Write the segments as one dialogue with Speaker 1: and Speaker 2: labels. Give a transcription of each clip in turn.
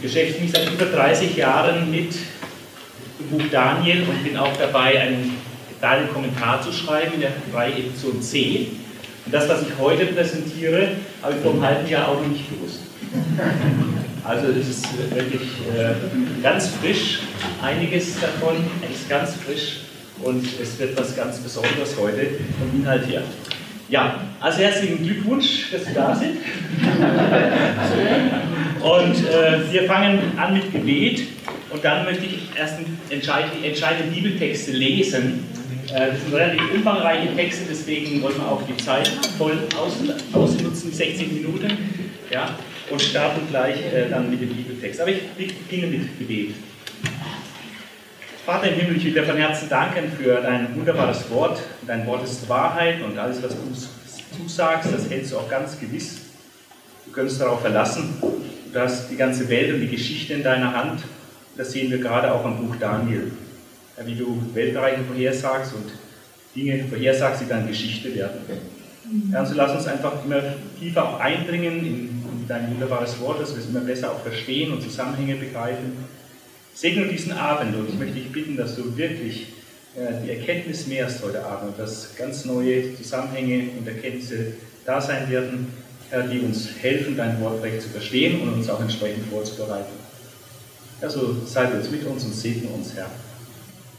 Speaker 1: beschäftige mich seit über 30 Jahren mit dem Buch Daniel und bin auch dabei, einen kleinen Kommentar zu schreiben in der Reihe Edition C. Und das, was ich heute präsentiere, habe ich vor einem halben Jahr auch noch nicht gewusst. Also es ist wirklich äh, ganz frisch, einiges davon ist ganz frisch und es wird was ganz Besonderes heute vom Inhalt her. Ja, also herzlichen Glückwunsch, dass Sie da sind. und äh, wir fangen an mit Gebet und dann möchte ich erst die entscheidenden Bibeltexte lesen. Äh, das sind relativ umfangreiche Texte, deswegen wollen wir auch die Zeit voll aus, ausnutzen, 60 Minuten. Ja, und starten gleich äh, dann mit dem Bibeltext. Aber ich beginne mit Gebet. Vater im Himmel, ich will dir von Herzen danken für dein wunderbares Wort. Dein Wort ist Wahrheit und alles, was du zusagst, das hältst du auch ganz gewiss. Du könntest darauf verlassen. Du hast die ganze Welt und die Geschichte in deiner Hand. Das sehen wir gerade auch am Buch Daniel. Ja, wie du Weltbereiche vorhersagst und Dinge vorhersagst, die dann Geschichte werden. Ja, und so lass uns einfach immer tiefer auch eindringen in, in dein wunderbares Wort, dass wir es immer besser auch verstehen und Zusammenhänge begreifen. Segne diesen Abend und ich möchte dich bitten, dass du wirklich äh, die Erkenntnis mehrst heute Abend, dass ganz neue Zusammenhänge und Erkenntnisse da sein werden, die uns helfen, dein Wort recht zu verstehen und uns auch entsprechend vorzubereiten. Also sei jetzt mit uns und segne uns, Herr.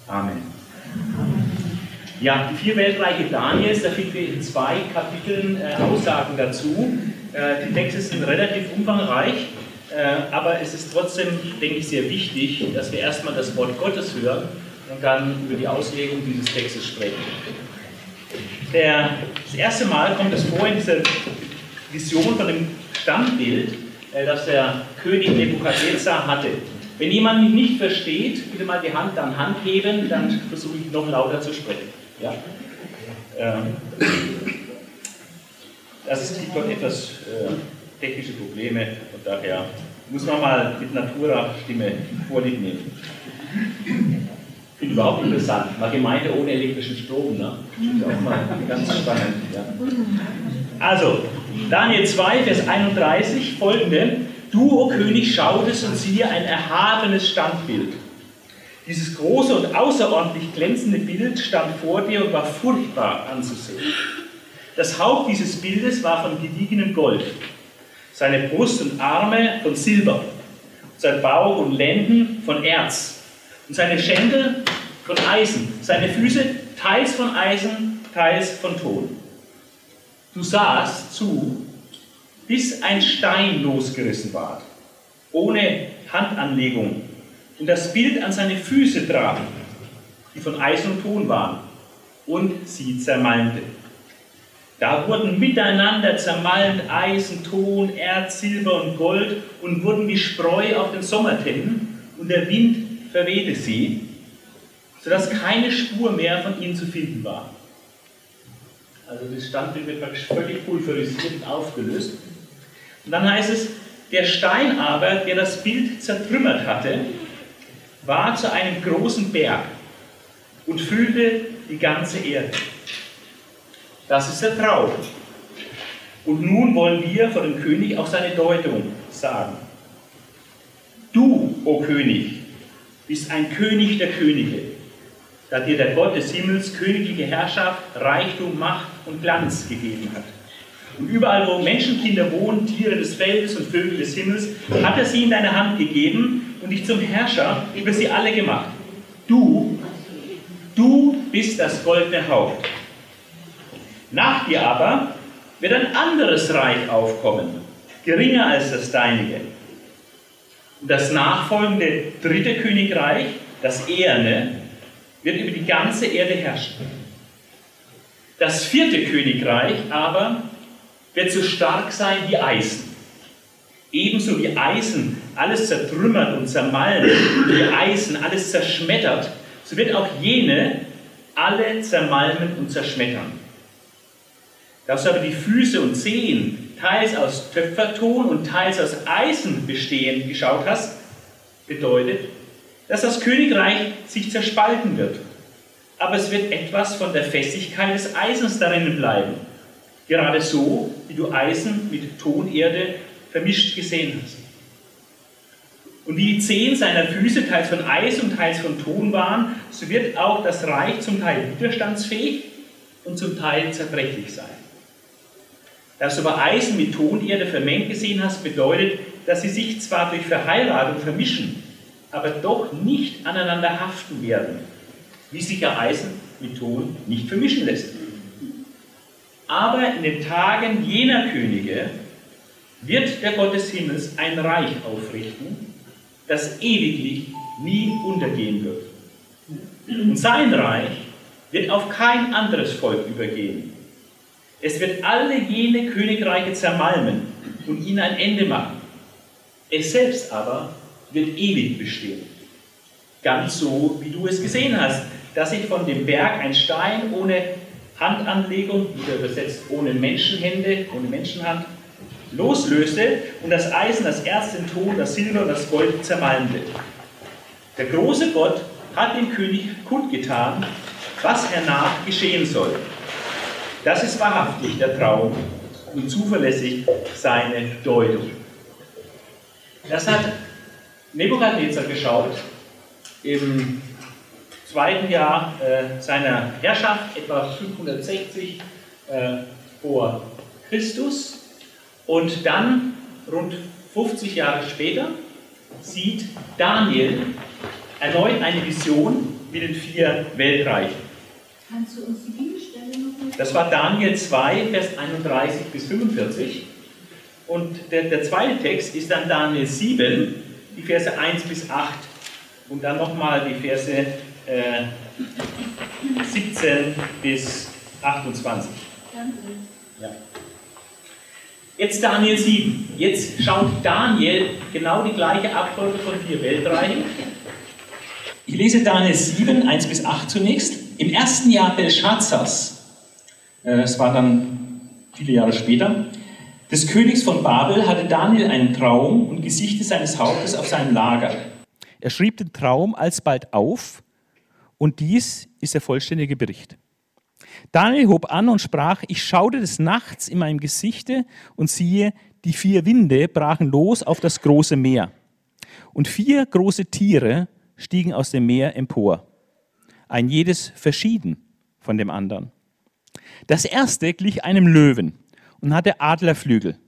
Speaker 1: Amen. Ja, die vier Weltreiche Daniels, da finden wir in zwei Kapiteln äh, Aussagen dazu. Äh, die Texte sind relativ umfangreich. Äh, aber es ist trotzdem, denke ich, sehr wichtig, dass wir erstmal das Wort Gottes hören und dann über die Auslegung dieses Textes sprechen. Der, das erste Mal kommt es vor in dieser Vision von dem Standbild, äh, das der König Nebukadnezar hatte. Wenn jemand mich nicht versteht, bitte mal die Hand dann Hand heben, dann versuche ich noch lauter zu sprechen. Ja? Ähm, das ist, gibt etwas äh, technische Probleme und daher muss man mal mit Natura-Stimme Vorlieb nehmen. Finde überhaupt interessant. Mal Gemeinde ohne elektrischen Strom, ne? Ist auch mal ganz spannend. Ja. Also, Daniel 2, Vers 31, folgende. Du, o König, schautest und siehe ein erhabenes Standbild. Dieses große und außerordentlich glänzende Bild stand vor dir und war furchtbar anzusehen. Das Haupt dieses Bildes war von gediegenem Gold seine Brust und Arme von Silber, sein Bauch und Lenden von Erz und seine Schändel von Eisen, seine Füße teils von Eisen, teils von Ton. Du sahst zu, bis ein Stein losgerissen ward, ohne Handanlegung, und das Bild an seine Füße traf, die von Eisen und Ton waren, und sie zermalmte. Da wurden miteinander zermalmt Eisen, Ton, Erz, Silber und Gold und wurden wie Spreu auf den Sommertennen und der Wind verwehte sie, sodass keine Spur mehr von ihnen zu finden war. Also das Standbild wird praktisch völlig pulverisiert und aufgelöst. Und dann heißt es, der Stein aber, der das Bild zertrümmert hatte, war zu einem großen Berg und füllte die ganze Erde. Das ist der Traum. Und nun wollen wir vor dem König auch seine Deutung sagen. Du, o oh König, bist ein König der Könige, da dir der Gott des Himmels königliche Herrschaft, Reichtum, Macht und Glanz gegeben hat. Und überall, wo Menschenkinder wohnen, Tiere des Feldes und Vögel des Himmels, hat er sie in deine Hand gegeben und dich zum Herrscher über sie alle gemacht. Du, du bist das goldene Haupt. Nach dir aber wird ein anderes Reich aufkommen, geringer als das deinige. Und das nachfolgende dritte Königreich, das Eherne, wird über die ganze Erde herrschen. Das vierte Königreich aber wird so stark sein wie Eisen. Ebenso wie Eisen alles zertrümmert und zermalmt, wie Eisen alles zerschmettert, so wird auch jene alle zermalmen und zerschmettern. Dass aber die Füße und Zehen teils aus Töpferton und teils aus Eisen bestehen geschaut hast, bedeutet, dass das Königreich sich zerspalten wird. Aber es wird etwas von der Festigkeit des Eisens darin bleiben. Gerade so, wie du Eisen mit Tonerde vermischt gesehen hast. Und wie die Zehen seiner Füße teils von Eis und teils von Ton waren, so wird auch das Reich zum Teil widerstandsfähig und zum Teil zerbrechlich sein. Dass du aber Eisen mit Tonerde vermengt gesehen hast, bedeutet, dass sie sich zwar durch Verheiratung vermischen, aber doch nicht aneinander haften werden, wie sich ja Eisen mit Ton nicht vermischen lässt. Aber in den Tagen jener Könige wird der Gott des Himmels ein Reich aufrichten, das ewiglich nie untergehen wird. Und sein Reich wird auf kein anderes Volk übergehen. Es wird alle jene Königreiche zermalmen und ihnen ein Ende machen. Es selbst aber wird ewig bestehen. Ganz so, wie du es gesehen hast, dass sich von dem Berg ein Stein ohne Handanlegung, wieder übersetzt ohne Menschenhände, ohne Menschenhand, loslöste und das Eisen, das Erz, den Ton, das Silber und das Gold zermalmte. Der große Gott hat dem König kundgetan, was hernach geschehen soll. Das ist wahrhaftig der Traum und zuverlässig seine Deutung. Das hat Nebukadnezar geschaut im zweiten Jahr äh, seiner Herrschaft, etwa 560 äh, vor Christus. Und dann, rund 50 Jahre später, sieht Daniel erneut eine Vision mit den vier Weltreichen. Kannst du uns die Bibelstelle noch Das war Daniel 2, Vers 31 bis 45. Und der, der zweite Text ist dann Daniel 7, die Verse 1 bis 8. Und dann nochmal die Verse äh, 17 bis 28. Ja. Jetzt Daniel 7. Jetzt schaut Daniel genau die gleiche Abfolge von vier Weltreichen. Ich lese Daniel 7, 1 bis 8 zunächst. Im ersten Jahr Belshazzars, äh, es war dann viele Jahre später, des Königs von Babel hatte Daniel einen Traum und Gesichte seines Hauptes auf seinem Lager. Er schrieb den Traum alsbald auf und dies ist der vollständige Bericht. Daniel hob an und sprach, ich schaute des Nachts in meinem Gesichte und siehe, die vier Winde brachen los auf das große Meer. Und vier große Tiere stiegen aus dem Meer empor ein jedes verschieden von dem anderen. Das erste glich einem Löwen und hatte Adlerflügel.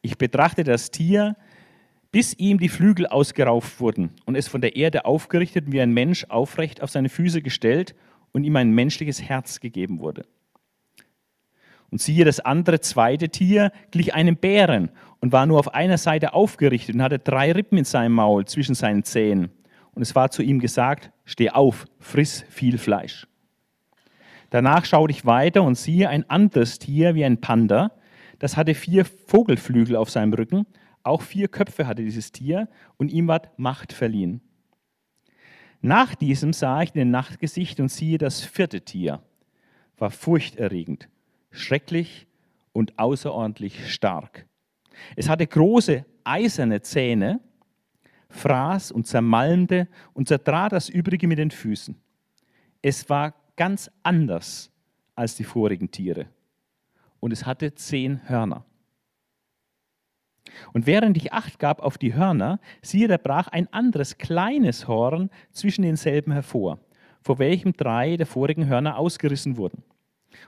Speaker 1: Ich betrachtete das Tier, bis ihm die Flügel ausgerauft wurden und es von der Erde aufgerichtet wie ein Mensch aufrecht auf seine Füße gestellt und ihm ein menschliches Herz gegeben wurde. Und siehe, das andere zweite Tier glich einem Bären und war nur auf einer Seite aufgerichtet und hatte drei Rippen in seinem Maul zwischen seinen Zähnen und es war zu ihm gesagt, steh auf, friss viel Fleisch. Danach schaute ich weiter und siehe ein anderes Tier wie ein Panda, das hatte vier Vogelflügel auf seinem Rücken, auch vier Köpfe hatte dieses Tier und ihm ward Macht verliehen. Nach diesem sah ich den Nachtgesicht und siehe das vierte Tier, war furchterregend, schrecklich und außerordentlich stark. Es hatte große eiserne Zähne fraß und zermalmte und zertrat das Übrige mit den Füßen. Es war ganz anders als die vorigen Tiere. Und es hatte zehn Hörner. Und während ich Acht gab auf die Hörner, siehe, da brach ein anderes kleines Horn zwischen denselben hervor, vor welchem drei der vorigen Hörner ausgerissen wurden.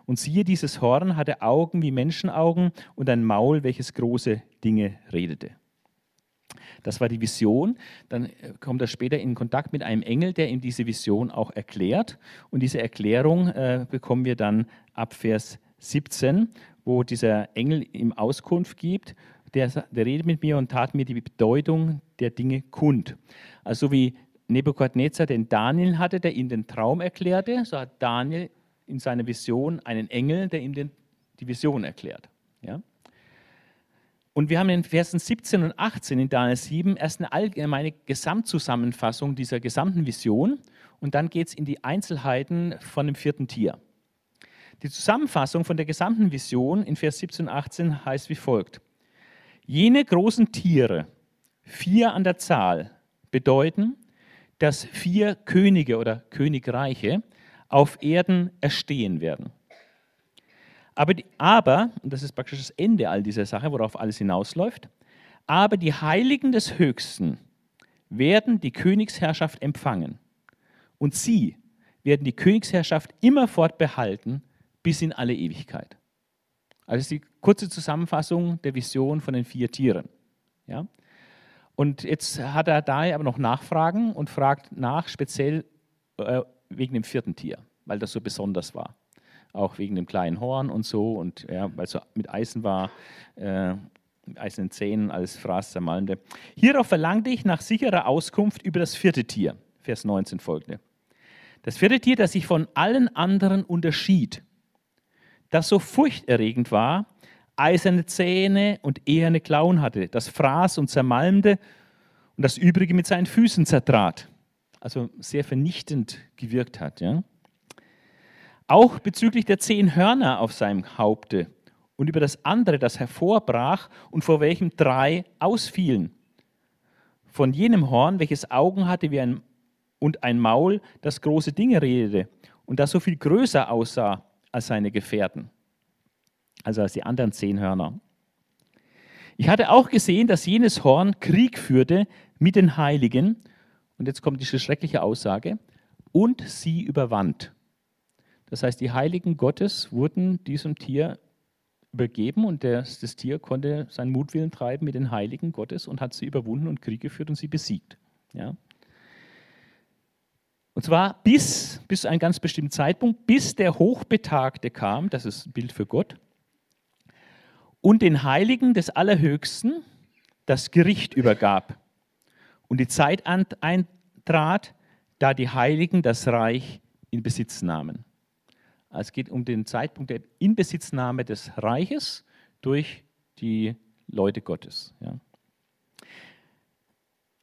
Speaker 1: Und siehe, dieses Horn hatte Augen wie Menschenaugen und ein Maul, welches große Dinge redete. Das war die Vision. Dann äh, kommt er später in Kontakt mit einem Engel, der ihm diese Vision auch erklärt. Und diese Erklärung äh, bekommen wir dann ab Vers 17, wo dieser Engel ihm Auskunft gibt. Der, der redet mit mir und tat mir die Bedeutung der Dinge kund. Also wie Nebukadnezar den Daniel hatte, der ihm den Traum erklärte, so hat Daniel in seiner Vision einen Engel, der ihm den, die Vision erklärt. Ja? Und wir haben in Versen 17 und 18 in Daniel 7 erst eine allgemeine Gesamtzusammenfassung dieser gesamten Vision und dann geht es in die Einzelheiten von dem vierten Tier. Die Zusammenfassung von der gesamten Vision in Vers 17 und 18 heißt wie folgt. Jene großen Tiere, vier an der Zahl, bedeuten, dass vier Könige oder Königreiche auf Erden erstehen werden. Aber, die, aber, und das ist praktisch das Ende all dieser Sache, worauf alles hinausläuft, aber die Heiligen des Höchsten, werden die Königsherrschaft empfangen. Und sie werden die Königsherrschaft immerfort behalten bis in alle Ewigkeit. Also die kurze Zusammenfassung der Vision von den vier Tieren. Ja? Und jetzt hat er da aber noch Nachfragen und fragt nach, speziell äh, wegen dem vierten Tier, weil das so besonders war. Auch wegen dem kleinen Horn und so und ja, weil es so mit Eisen war, äh, mit eisernen Zähnen als Fraß zermalmte. Hierauf verlangte ich nach sicherer Auskunft über das vierte Tier. Vers 19 folgende. Das vierte Tier, das sich von allen anderen unterschied, das so furchterregend war, eiserne Zähne und eherne Klauen hatte, das fraß und zermalmte und das Übrige mit seinen Füßen zertrat. Also sehr vernichtend gewirkt hat. Ja? Auch bezüglich der zehn Hörner auf seinem Haupte und über das andere, das hervorbrach und vor welchem drei ausfielen. Von jenem Horn, welches Augen hatte wie ein, und ein Maul, das große Dinge redete und das so viel größer aussah als seine Gefährten, also als die anderen zehn Hörner. Ich hatte auch gesehen, dass jenes Horn Krieg führte mit den Heiligen, und jetzt kommt diese schreckliche Aussage, und sie überwand. Das heißt, die Heiligen Gottes wurden diesem Tier übergeben und das, das Tier konnte seinen Mutwillen treiben mit den Heiligen Gottes und hat sie überwunden und Krieg geführt und sie besiegt. Ja. Und zwar bis, bis zu einem ganz bestimmten Zeitpunkt, bis der Hochbetagte kam, das ist ein Bild für Gott, und den Heiligen des Allerhöchsten das Gericht übergab. Und die Zeit eintrat, da die Heiligen das Reich in Besitz nahmen. Also es geht um den Zeitpunkt der Inbesitznahme des Reiches durch die Leute Gottes. Ja.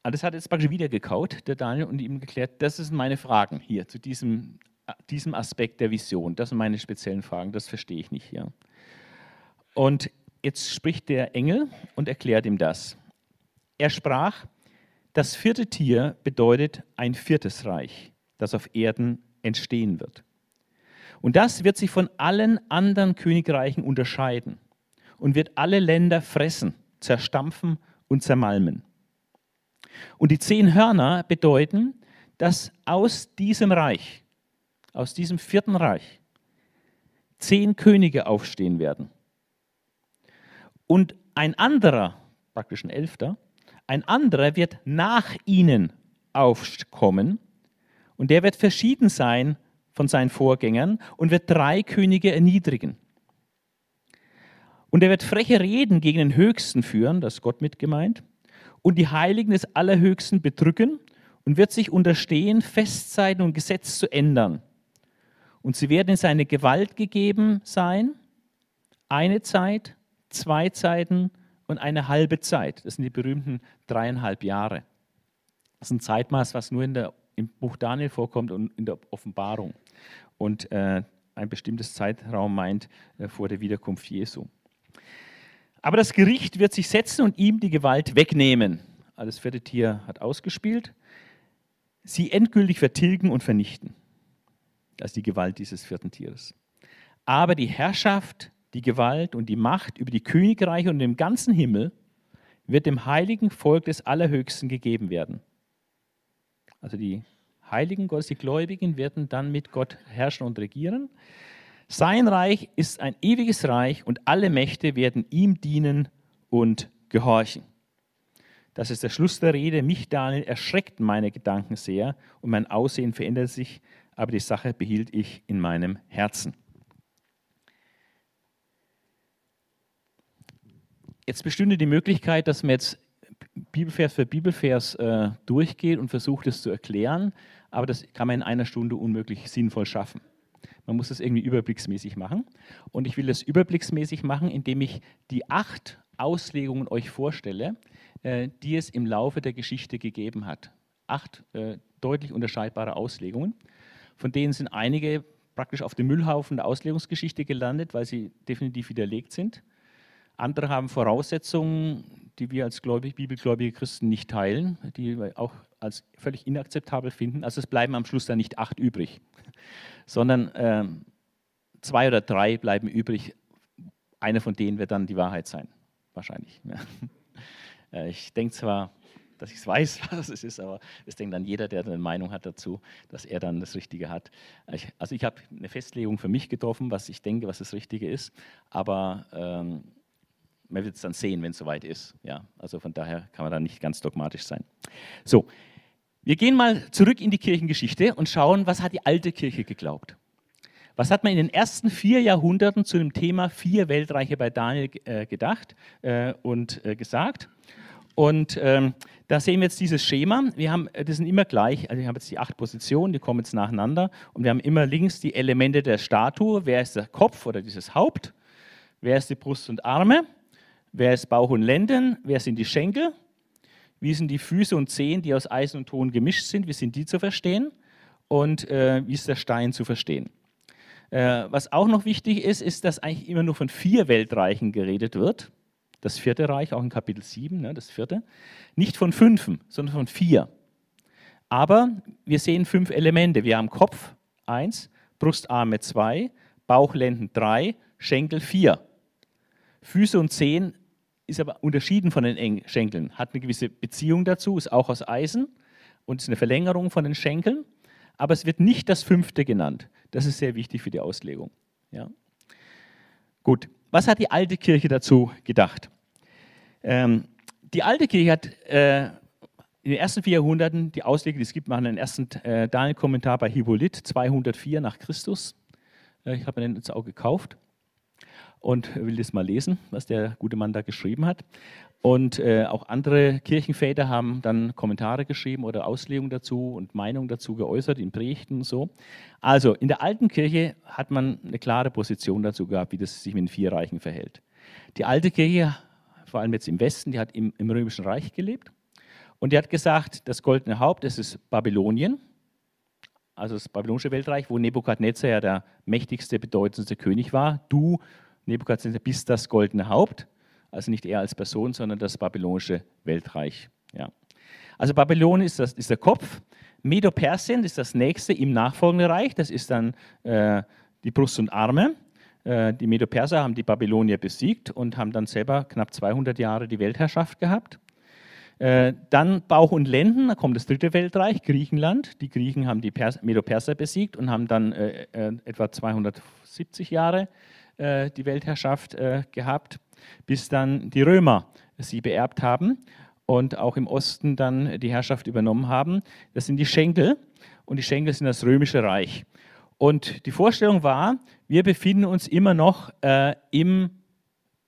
Speaker 1: Aber das hat jetzt praktisch wieder gekaut, der Daniel, und ihm geklärt, das sind meine Fragen hier zu diesem, diesem Aspekt der Vision. Das sind meine speziellen Fragen, das verstehe ich nicht. Ja. Und jetzt spricht der Engel und erklärt ihm das. Er sprach, das vierte Tier bedeutet ein viertes Reich, das auf Erden entstehen wird. Und das wird sich von allen anderen Königreichen unterscheiden und wird alle Länder fressen, zerstampfen und zermalmen. Und die zehn Hörner bedeuten, dass aus diesem Reich, aus diesem vierten Reich, zehn Könige aufstehen werden. Und ein anderer, praktisch ein Elfter, ein anderer wird nach ihnen aufkommen und der wird verschieden sein von seinen Vorgängern und wird drei Könige erniedrigen. Und er wird freche Reden gegen den Höchsten führen, das ist Gott mit gemeint, und die Heiligen des Allerhöchsten bedrücken und wird sich unterstehen, Festzeiten und Gesetz zu ändern. Und sie werden in seine Gewalt gegeben sein, eine Zeit, zwei Zeiten und eine halbe Zeit. Das sind die berühmten dreieinhalb Jahre. Das ist ein Zeitmaß, was nur in der, im Buch Daniel vorkommt und in der Offenbarung. Und äh, ein bestimmtes Zeitraum meint äh, vor der Wiederkunft Jesu. Aber das Gericht wird sich setzen und ihm die Gewalt wegnehmen. Also das vierte Tier hat ausgespielt. Sie endgültig vertilgen und vernichten. Das ist die Gewalt dieses vierten Tieres. Aber die Herrschaft, die Gewalt und die Macht über die Königreiche und den ganzen Himmel wird dem heiligen Volk des Allerhöchsten gegeben werden. Also die Heiligen Gottes, die Gläubigen werden dann mit Gott herrschen und regieren. Sein Reich ist ein ewiges Reich und alle Mächte werden ihm dienen und gehorchen. Das ist der Schluss der Rede. Mich, Daniel, erschreckten meine Gedanken sehr und mein Aussehen veränderte sich, aber die Sache behielt ich in meinem Herzen. Jetzt bestünde die Möglichkeit, dass man jetzt Bibelvers für Bibelvers äh, durchgeht und versucht es zu erklären, aber das kann man in einer Stunde unmöglich sinnvoll schaffen. Man muss das irgendwie überblicksmäßig machen. Und ich will das überblicksmäßig machen, indem ich die acht Auslegungen euch vorstelle, äh, die es im Laufe der Geschichte gegeben hat. Acht äh, deutlich unterscheidbare Auslegungen. Von denen sind einige praktisch auf dem Müllhaufen der Auslegungsgeschichte gelandet, weil sie definitiv widerlegt sind. Andere haben Voraussetzungen, die wir als gläubig, bibelgläubige Christen nicht teilen, die wir auch als völlig inakzeptabel finden. Also es bleiben am Schluss dann nicht acht übrig sondern äh, zwei oder drei bleiben übrig. Eine von denen wird dann die Wahrheit sein, wahrscheinlich. Ja. Äh, ich denke zwar, dass ich es weiß, was es ist, aber das denkt dann jeder, der eine Meinung hat dazu, dass er dann das Richtige hat. also ich habe eine Festlegung für mich getroffen, was ich denke, was das Richtige ist, aber ähm, man wird es dann sehen, wenn es soweit ist. Ja, also von daher kann man da nicht ganz dogmatisch sein. So, wir gehen mal zurück in die Kirchengeschichte und schauen, was hat die alte Kirche geglaubt. Was hat man in den ersten vier Jahrhunderten zu dem Thema vier Weltreiche bei Daniel äh, gedacht äh, und äh, gesagt? Und ähm, da sehen wir jetzt dieses Schema. Wir haben, das sind immer gleich, also ich habe jetzt die acht Positionen, die kommen jetzt nacheinander. Und wir haben immer links die Elemente der Statue. Wer ist der Kopf oder dieses Haupt? Wer ist die Brust und Arme? Wer ist Bauch und Lenden? Wer sind die Schenkel? Wie sind die Füße und Zehen, die aus Eisen und Ton gemischt sind? Wie sind die zu verstehen? Und äh, wie ist der Stein zu verstehen? Äh, was auch noch wichtig ist, ist, dass eigentlich immer nur von vier Weltreichen geredet wird. Das vierte Reich, auch in Kapitel 7, ne, das vierte. Nicht von fünfen, sondern von vier. Aber wir sehen fünf Elemente. Wir haben Kopf, eins, Brustarme, zwei, Bauchlenden, drei, Schenkel, vier. Füße und Zehen ist aber unterschieden von den Schenkeln, hat eine gewisse Beziehung dazu, ist auch aus Eisen und ist eine Verlängerung von den Schenkeln aber es wird nicht das fünfte genannt. Das ist sehr wichtig für die Auslegung. Ja. Gut, was hat die alte Kirche dazu gedacht? Ähm, die alte Kirche hat äh, in den ersten vier Jahrhunderten die Auslegung, die es gibt, machen den ersten äh, Daniel-Kommentar bei Hippolyt 204 nach Christus. Äh, ich habe mir den jetzt auch gekauft und will das mal lesen, was der gute Mann da geschrieben hat. Und äh, auch andere Kirchenväter haben dann Kommentare geschrieben oder Auslegungen dazu und Meinungen dazu geäußert in Predigten und so. Also in der alten Kirche hat man eine klare Position dazu gehabt, wie das sich mit den vier Reichen verhält. Die alte Kirche, vor allem jetzt im Westen, die hat im, im Römischen Reich gelebt. Und die hat gesagt, das goldene Haupt, das ist Babylonien, also das babylonische Weltreich, wo Nebukadnezar ja der mächtigste, bedeutendste König war. Du, Nebukadnezar, bist das goldene Haupt also nicht er als Person, sondern das babylonische Weltreich. Ja. Also Babylon ist, das, ist der Kopf, Medo-Persien ist das nächste im nachfolgenden Reich, das ist dann äh, die Brust und Arme. Äh, die Medo-Perser haben die Babylonier besiegt und haben dann selber knapp 200 Jahre die Weltherrschaft gehabt. Äh, dann Bauch und Lenden, da kommt das dritte Weltreich, Griechenland. Die Griechen haben die Medo-Perser besiegt und haben dann äh, äh, etwa 270 Jahre äh, die Weltherrschaft gehabt bis dann die Römer sie beerbt haben und auch im Osten dann die Herrschaft übernommen haben. Das sind die Schenkel und die Schenkel sind das römische Reich. Und die Vorstellung war, wir befinden uns immer noch äh, im,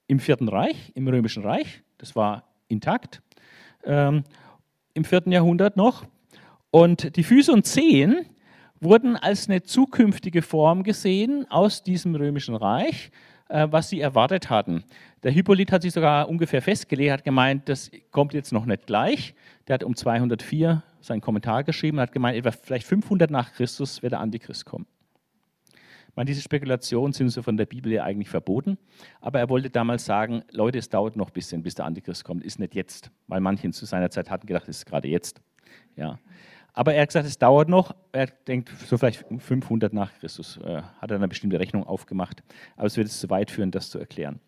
Speaker 1: im Vierten Reich, im Römischen Reich. Das war intakt ähm, im vierten Jahrhundert noch. Und die Füße und Zehen wurden als eine zukünftige Form gesehen aus diesem Römischen Reich, äh, was sie erwartet hatten. Der Hippolyt hat sich sogar ungefähr festgelegt, hat gemeint, das kommt jetzt noch nicht gleich. Der hat um 204 seinen Kommentar geschrieben, hat gemeint, etwa vielleicht 500 nach Christus wird der Antichrist kommen. meine, diese Spekulationen sind so von der Bibel ja eigentlich verboten, aber er wollte damals sagen, Leute, es dauert noch ein bisschen, bis der Antichrist kommt, ist nicht jetzt, weil manche zu seiner Zeit hatten gedacht, es ist gerade jetzt. Ja. Aber er hat gesagt, es dauert noch. Er denkt, so vielleicht 500 nach Christus äh, hat er eine bestimmte Rechnung aufgemacht. Aber es wird es zu weit führen, das zu erklären.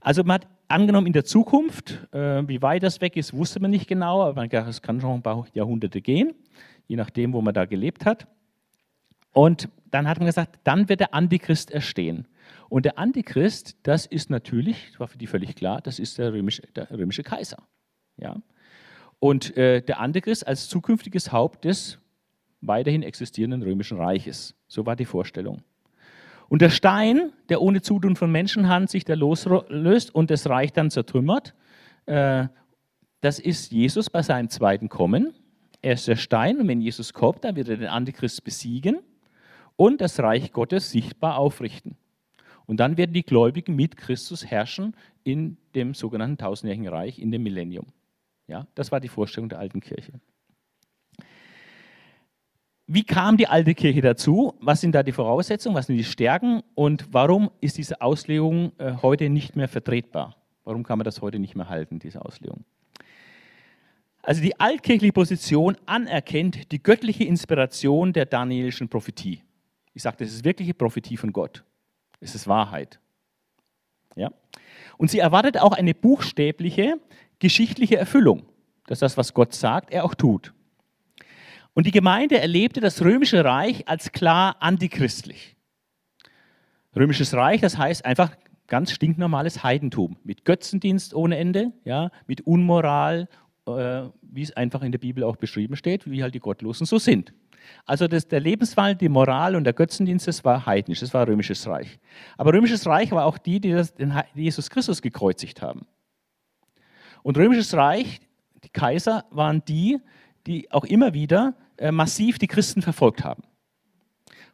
Speaker 1: Also man hat angenommen, in der Zukunft, äh, wie weit das weg ist, wusste man nicht genau, aber man gedacht, es kann schon ein paar Jahrhunderte gehen, je nachdem, wo man da gelebt hat. Und dann hat man gesagt, dann wird der Antichrist erstehen. Und der Antichrist, das ist natürlich, das war für die völlig klar, das ist der römische, der römische Kaiser. Ja? Und äh, der Antichrist als zukünftiges Haupt des weiterhin existierenden römischen Reiches. So war die Vorstellung. Und der Stein, der ohne Zutun von Menschenhand sich da loslöst und das Reich dann zertrümmert, äh, das ist Jesus bei seinem zweiten Kommen. Er ist der Stein und wenn Jesus kommt, dann wird er den Antichrist besiegen und das Reich Gottes sichtbar aufrichten. Und dann werden die Gläubigen mit Christus herrschen in dem sogenannten tausendjährigen Reich, in dem Millennium. Ja, das war die Vorstellung der alten Kirche. Wie kam die alte Kirche dazu? Was sind da die Voraussetzungen? Was sind die Stärken? Und warum ist diese Auslegung äh, heute nicht mehr vertretbar? Warum kann man das heute nicht mehr halten, diese Auslegung? Also die altkirchliche Position anerkennt die göttliche Inspiration der danielischen Prophetie. Ich sage, das ist wirkliche Prophetie von Gott. Es ist Wahrheit. Ja? Und sie erwartet auch eine buchstäbliche geschichtliche Erfüllung. dass das, was Gott sagt, er auch tut. Und die Gemeinde erlebte das römische Reich als klar antichristlich. Römisches Reich, das heißt einfach ganz stinknormales Heidentum mit Götzendienst ohne Ende, ja, mit Unmoral, äh, wie es einfach in der Bibel auch beschrieben steht, wie halt die Gottlosen so sind. Also das, der Lebenswandel, die Moral und der Götzendienst, das war heidnisch, das war römisches Reich. Aber römisches Reich war auch die, die, das, den Jesus Christus gekreuzigt haben. Und römisches Reich, die Kaiser waren die, die auch immer wieder äh, massiv die Christen verfolgt haben.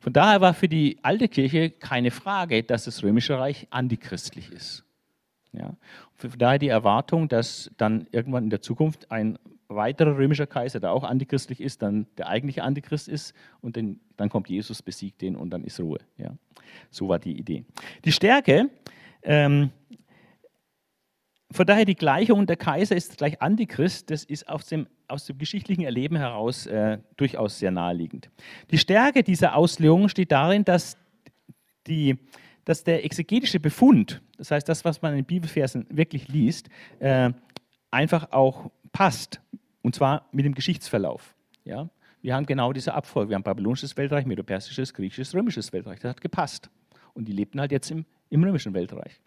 Speaker 1: Von daher war für die alte Kirche keine Frage, dass das römische Reich antichristlich ist. Ja. Von daher die Erwartung, dass dann irgendwann in der Zukunft ein weiterer römischer Kaiser, der auch antichristlich ist, dann der eigentliche Antichrist ist und den, dann kommt Jesus, besiegt den und dann ist Ruhe. Ja. So war die Idee. Die Stärke, ähm, von daher die Gleichung, der Kaiser ist gleich Antichrist, das ist aus dem, aus dem geschichtlichen Erleben heraus äh, durchaus sehr naheliegend. Die Stärke dieser Auslegung steht darin, dass, die, dass der exegetische Befund, das heißt das, was man in Bibelversen wirklich liest, äh, einfach auch passt und zwar mit dem Geschichtsverlauf. Ja? Wir haben genau diese Abfolge. Wir haben babylonisches Weltreich, medo-persisches, griechisches, römisches Weltreich. Das hat gepasst. Und die lebten halt jetzt im, im römischen Weltreich.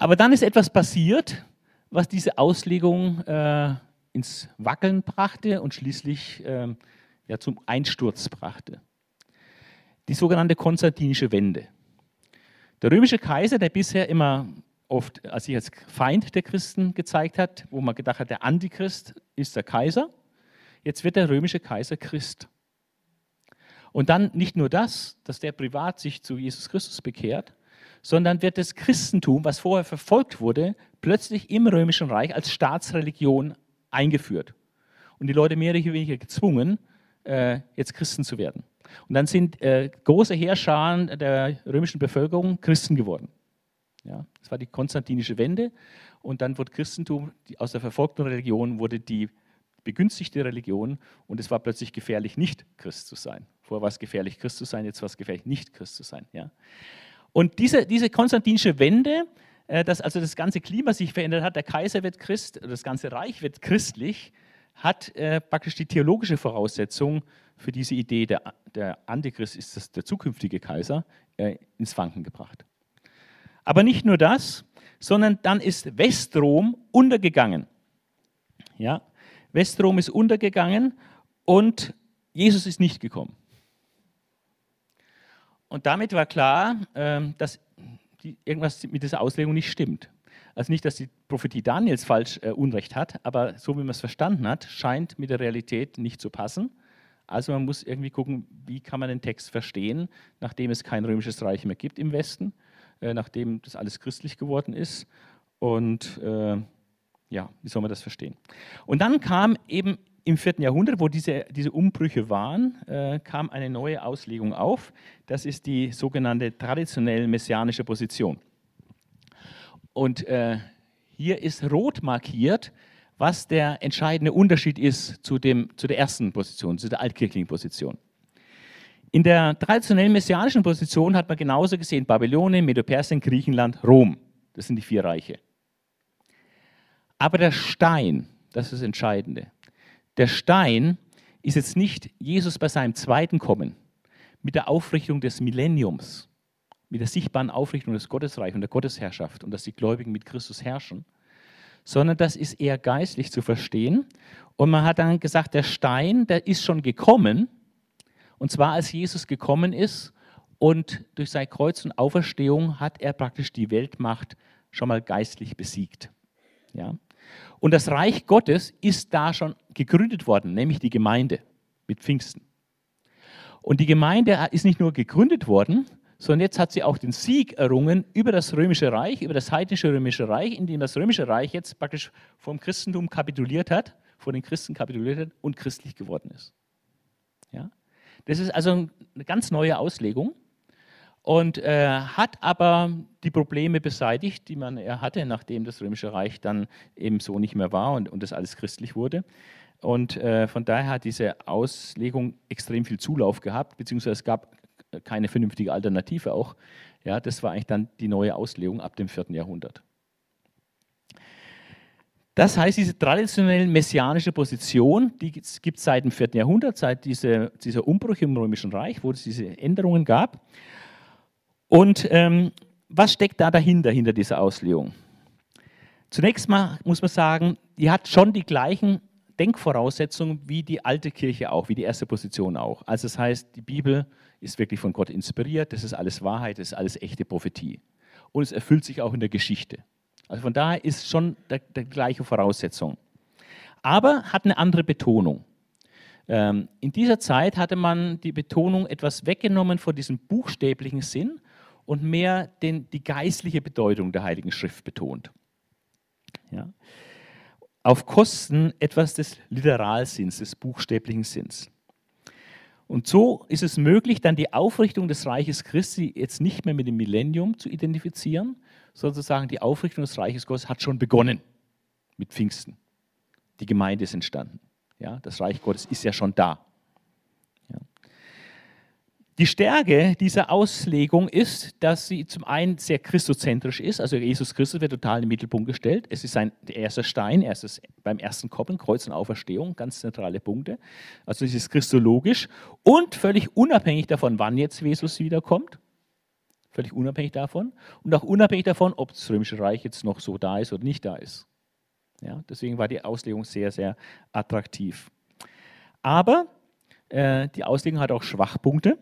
Speaker 1: Aber dann ist etwas passiert, was diese Auslegung äh, ins Wackeln brachte und schließlich äh, ja, zum Einsturz brachte. Die sogenannte konstantinische Wende. Der römische Kaiser, der bisher immer oft als sich als Feind der Christen gezeigt hat, wo man gedacht hat, der Antichrist ist der Kaiser. Jetzt wird der römische Kaiser Christ. Und dann nicht nur das, dass der privat sich zu Jesus Christus bekehrt, sondern wird das Christentum, was vorher verfolgt wurde, plötzlich im römischen Reich als Staatsreligion eingeführt. Und die Leute mehr oder weniger gezwungen, äh, jetzt Christen zu werden. Und dann sind äh, große Heerscharen der römischen Bevölkerung Christen geworden. Ja, das war die konstantinische Wende und dann wurde Christentum aus der verfolgten Religion wurde die begünstigte Religion und es war plötzlich gefährlich, nicht Christ zu sein. Vorher war es gefährlich, Christ zu sein, jetzt war es gefährlich, nicht Christ zu sein. Ja. Und diese, diese konstantinische Wende, äh, dass also das ganze Klima sich verändert hat, der Kaiser wird Christ, das ganze Reich wird christlich, hat äh, praktisch die theologische Voraussetzung für diese Idee, der, der Antichrist ist das, der zukünftige Kaiser, äh, ins Wanken gebracht. Aber nicht nur das, sondern dann ist Westrom untergegangen. Ja, Westrom ist untergegangen und Jesus ist nicht gekommen. Und damit war klar, ähm, dass irgendwas mit dieser Auslegung nicht stimmt. Also nicht, dass die Prophetie Daniels falsch äh, Unrecht hat, aber so wie man es verstanden hat, scheint mit der Realität nicht zu passen. Also man muss irgendwie gucken, wie kann man den Text verstehen, nachdem es kein römisches Reich mehr gibt im Westen äh, nachdem das alles christlich geworden ist. Und äh, ja, wie soll man das verstehen? Und dann kam eben im vierten Jahrhundert, wo diese, diese Umbrüche waren, äh, kam eine neue Auslegung auf. Das ist die sogenannte traditionell messianische Position. Und äh, hier ist rot markiert, was der entscheidende Unterschied ist zu, dem, zu der ersten Position, zu der altkirchlichen Position. In der traditionellen messianischen Position hat man genauso gesehen Babylonien, Medo-Persien, Griechenland, Rom. Das sind die vier Reiche. Aber der Stein, das ist das Entscheidende, der Stein ist jetzt nicht Jesus bei seinem zweiten Kommen mit der Aufrichtung des Millenniums, mit der sichtbaren Aufrichtung des Gottesreichs und der Gottesherrschaft und dass die Gläubigen mit Christus herrschen, sondern das ist eher geistlich zu verstehen. Und man hat dann gesagt, der Stein, der ist schon gekommen, und zwar als Jesus gekommen ist und durch sein Kreuz und Auferstehung hat er praktisch die Weltmacht schon mal geistlich besiegt. Ja? Und das Reich Gottes ist da schon gegründet worden, nämlich die Gemeinde mit Pfingsten. Und die Gemeinde ist nicht nur gegründet worden, sondern jetzt hat sie auch den Sieg errungen über das römische Reich, über das heidnische römische Reich, indem das römische Reich jetzt praktisch vom Christentum kapituliert hat, vor den Christen kapituliert hat und christlich geworden ist. Ja? Das ist also eine ganz neue Auslegung und äh, hat aber die Probleme beseitigt, die man hatte, nachdem das Römische Reich dann eben so nicht mehr war und, und das alles christlich wurde. Und äh, von daher hat diese Auslegung extrem viel Zulauf gehabt, beziehungsweise es gab keine vernünftige Alternative auch. Ja, das war eigentlich dann die neue Auslegung ab dem 4. Jahrhundert. Das heißt, diese traditionelle messianische Position, die gibt es seit dem 4. Jahrhundert, seit diese, dieser Umbruch im Römischen Reich, wo es diese Änderungen gab. Und ähm, was steckt da dahinter, hinter dieser Auslegung? Zunächst mal muss man sagen, die hat schon die gleichen Denkvoraussetzungen wie die alte Kirche auch, wie die erste Position auch. Also das heißt, die Bibel ist wirklich von Gott inspiriert, das ist alles Wahrheit, das ist alles echte Prophetie. Und es erfüllt sich auch in der Geschichte. Also von daher ist schon die gleiche Voraussetzung. Aber hat eine andere Betonung. Ähm, in dieser Zeit hatte man die Betonung etwas weggenommen von diesem buchstäblichen Sinn und mehr den, die geistliche Bedeutung der Heiligen Schrift betont. Ja. Auf Kosten etwas des Literalsinns, des buchstäblichen Sinns. Und so ist es möglich, dann die Aufrichtung des Reiches Christi jetzt nicht mehr mit dem Millennium zu identifizieren, sondern zu sagen, die Aufrichtung des Reiches Gottes hat schon begonnen mit Pfingsten. Die Gemeinde ist entstanden. Ja, das Reich Gottes ist ja schon da. Die Stärke dieser Auslegung ist, dass sie zum einen sehr christozentrisch ist, also Jesus Christus wird total in den Mittelpunkt gestellt. Es ist ein der erste Stein, erstes, beim ersten Kommen, Kreuz und Auferstehung, ganz zentrale Punkte. Also es ist christologisch und völlig unabhängig davon, wann jetzt Jesus wiederkommt. Völlig unabhängig davon und auch unabhängig davon, ob das Römische Reich jetzt noch so da ist oder nicht da ist. Ja, deswegen war die Auslegung sehr, sehr attraktiv. Aber äh, die Auslegung hat auch Schwachpunkte.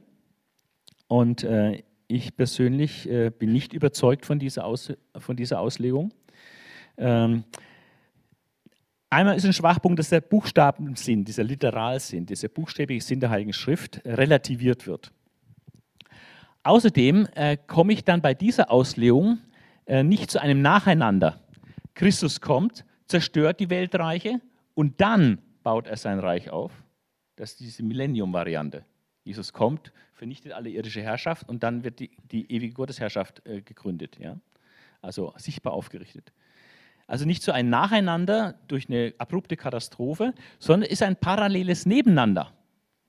Speaker 1: Und äh, ich persönlich äh, bin nicht überzeugt von dieser, Aus, von dieser Auslegung. Ähm, einmal ist ein Schwachpunkt, dass der Buchstabensinn, dieser Literalsinn, dieser buchstäbliche Sinn der Heiligen Schrift relativiert wird. Außerdem äh, komme ich dann bei dieser Auslegung äh, nicht zu einem Nacheinander. Christus kommt, zerstört die Weltreiche und dann baut er sein Reich auf. Das ist diese Millennium-Variante. Jesus kommt, vernichtet alle irdische Herrschaft und dann wird die, die ewige Gottesherrschaft äh, gegründet. Ja? Also sichtbar aufgerichtet. Also nicht so ein Nacheinander durch eine abrupte Katastrophe, sondern ist ein paralleles Nebeneinander.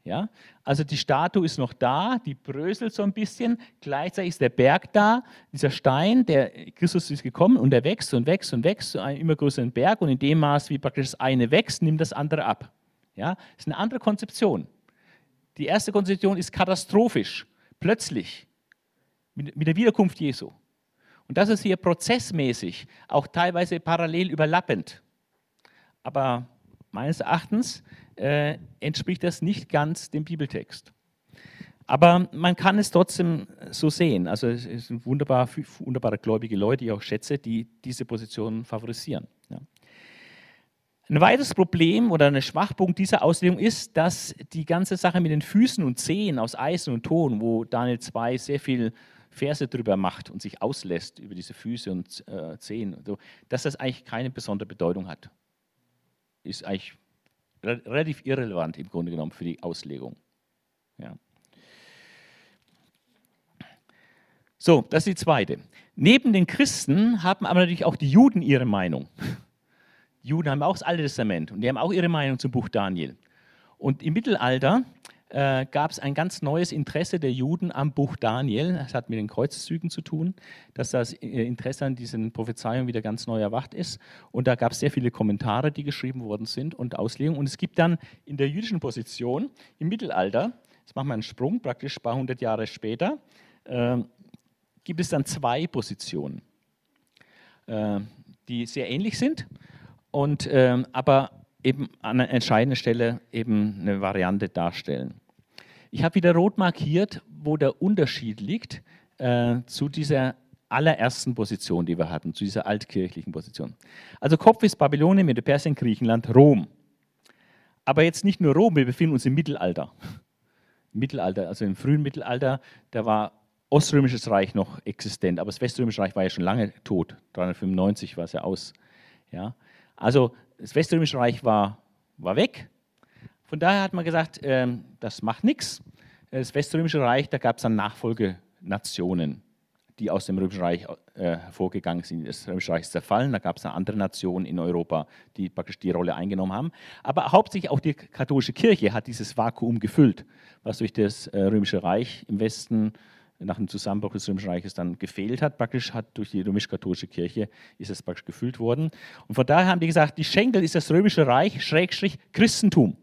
Speaker 1: Ja? Also die Statue ist noch da, die bröselt so ein bisschen, gleichzeitig ist der Berg da, dieser Stein, der Christus ist gekommen und der wächst und wächst und wächst zu einem immer größeren Berg und in dem Maß, wie praktisch das eine wächst, nimmt das andere ab. Ja? Das ist eine andere Konzeption. Die erste Konzeption ist katastrophisch, plötzlich, mit, mit der Wiederkunft Jesu. Und das ist hier prozessmäßig, auch teilweise parallel überlappend. Aber meines Erachtens äh, entspricht das nicht ganz dem Bibeltext. Aber man kann es trotzdem so sehen. Also es sind wunderbar, wunderbare gläubige Leute, die ich auch schätze, die diese Position favorisieren. Ja. Ein weiteres Problem oder ein Schwachpunkt dieser Auslegung ist, dass die ganze Sache mit den Füßen und Zehen aus Eisen und Ton, wo Daniel 2 sehr viel Verse drüber macht und sich auslässt über diese Füße und äh, Zehen, so, dass das eigentlich keine besondere Bedeutung hat. Ist eigentlich re relativ irrelevant im Grunde genommen für die Auslegung. Ja. So, das ist die zweite. Neben den Christen haben aber natürlich auch die Juden ihre Meinung. Juden haben auch das Alte Testament und die haben auch ihre Meinung zum Buch Daniel. Und im Mittelalter äh, gab es ein ganz neues Interesse der Juden am Buch Daniel. Das hat mit den Kreuzzügen zu tun, dass das äh, Interesse an diesen Prophezeiungen wieder ganz neu erwacht ist. Und da gab es sehr viele Kommentare, die geschrieben worden sind und Auslegungen. Und es gibt dann in der jüdischen Position im Mittelalter, jetzt machen wir einen Sprung, praktisch ein paar hundert Jahre später, äh, gibt es dann zwei Positionen, äh, die sehr ähnlich sind und ähm, aber eben an einer entscheidenden Stelle eben eine Variante darstellen. Ich habe wieder rot markiert, wo der Unterschied liegt äh, zu dieser allerersten Position, die wir hatten, zu dieser altkirchlichen Position. Also Kopf ist Babylonien, Mitte Persien, Griechenland, Rom. Aber jetzt nicht nur Rom, wir befinden uns im Mittelalter. Mittelalter, also im frühen Mittelalter, da war Oströmisches Reich noch existent, aber das Weströmische Reich war ja schon lange tot. 395 war es ja aus. Ja. Also das Weströmische Reich war, war weg. Von daher hat man gesagt, äh, das macht nichts. Das Weströmische Reich, da gab es dann Nachfolgenationen, die aus dem Römischen Reich äh, hervorgegangen sind. Das Römische Reich ist zerfallen, da gab es andere Nationen in Europa, die praktisch die Rolle eingenommen haben. Aber hauptsächlich auch die katholische Kirche hat dieses Vakuum gefüllt, was durch das äh, Römische Reich im Westen nach dem Zusammenbruch des Römischen Reiches dann gefehlt hat. Praktisch hat durch die römisch-katholische Kirche ist es praktisch gefüllt worden. Und von daher haben die gesagt, die Schenkel ist das Römische Reich, Schrägstrich Christentum.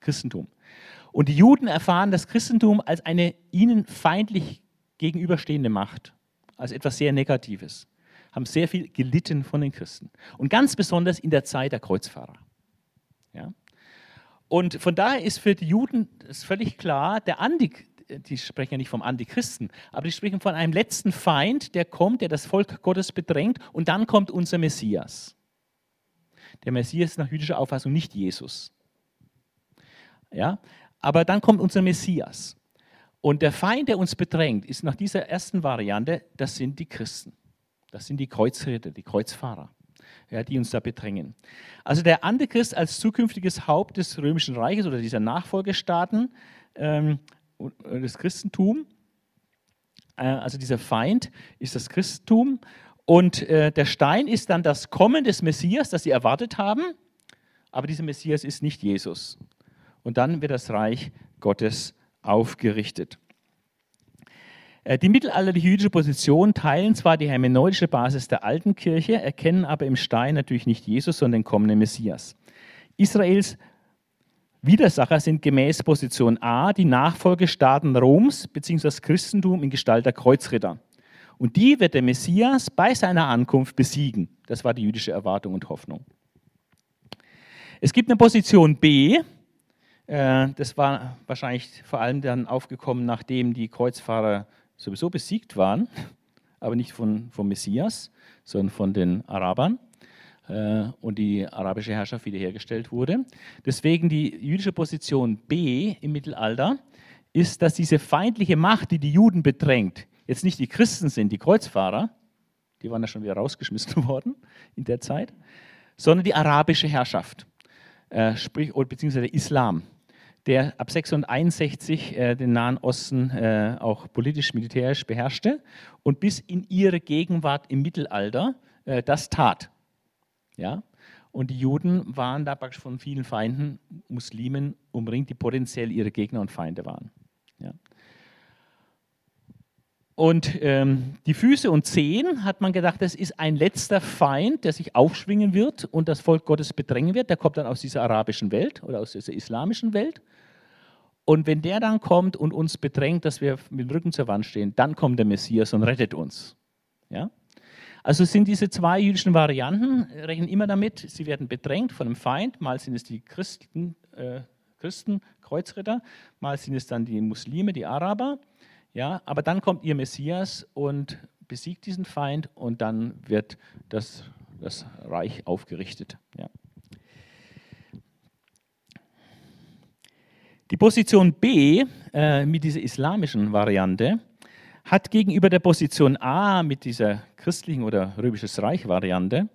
Speaker 1: Christentum. Und die Juden erfahren das Christentum als eine ihnen feindlich gegenüberstehende Macht, als etwas sehr Negatives, haben sehr viel gelitten von den Christen. Und ganz besonders in der Zeit der Kreuzfahrer. Ja? Und von daher ist für die Juden völlig klar, der Antik, die sprechen ja nicht vom Antichristen, aber die sprechen von einem letzten Feind, der kommt, der das Volk Gottes bedrängt und dann kommt unser Messias. Der Messias ist nach jüdischer Auffassung nicht Jesus. Ja? Aber dann kommt unser Messias. Und der Feind, der uns bedrängt, ist nach dieser ersten Variante, das sind die Christen. Das sind die Kreuzritter, die Kreuzfahrer, ja, die uns da bedrängen. Also der Antichrist als zukünftiges Haupt des Römischen Reiches oder dieser Nachfolgestaaten ähm, das Christentum, äh, also dieser Feind ist das Christentum. Und äh, der Stein ist dann das Kommen des Messias, das sie erwartet haben. Aber dieser Messias ist nicht Jesus. Und dann wird das Reich Gottes aufgerichtet. Äh, die mittelalterliche jüdische Position teilen zwar die hermeneutische Basis der alten Kirche, erkennen aber im Stein natürlich nicht Jesus, sondern den kommenden Messias. Israels Widersacher sind gemäß Position A die Nachfolgestaaten Roms bzw. Christentum in Gestalt der Kreuzritter. Und die wird der Messias bei seiner Ankunft besiegen. Das war die jüdische Erwartung und Hoffnung. Es gibt eine Position B, äh, das war wahrscheinlich vor allem dann aufgekommen, nachdem die Kreuzfahrer sowieso besiegt waren, aber nicht von, vom Messias, sondern von den Arabern. Äh, und die arabische Herrschaft wiederhergestellt wurde. Deswegen die jüdische Position B im Mittelalter ist, dass diese feindliche Macht, die die Juden bedrängt, jetzt nicht die Christen sind, die Kreuzfahrer, die waren ja schon wieder rausgeschmissen worden in der Zeit, sondern die arabische Herrschaft, äh, sprich, beziehungsweise Islam, der ab 661 äh, den Nahen Osten äh, auch politisch-militärisch beherrschte und bis in ihre Gegenwart im Mittelalter äh, das tat. Ja? Und die Juden waren da praktisch von vielen Feinden, Muslimen umringt, die potenziell ihre Gegner und Feinde waren. Ja? Und ähm, die Füße und Zehen hat man gedacht, das ist ein letzter Feind, der sich aufschwingen wird und das Volk Gottes bedrängen wird. Der kommt dann aus dieser arabischen Welt oder aus dieser islamischen Welt. Und wenn der dann kommt und uns bedrängt, dass wir mit dem Rücken zur Wand stehen, dann kommt der Messias und rettet uns. Ja? Also sind diese zwei jüdischen Varianten, rechnen immer damit, sie werden bedrängt von einem Feind. Mal sind es die Christen, äh, Christen, Kreuzritter, mal sind es dann die Muslime, die Araber. Ja, aber dann kommt ihr Messias und besiegt diesen Feind und dann wird das, das Reich aufgerichtet. Ja. Die Position B äh, mit dieser islamischen Variante hat gegenüber der Position A mit dieser christlichen oder römisches Reich-Variante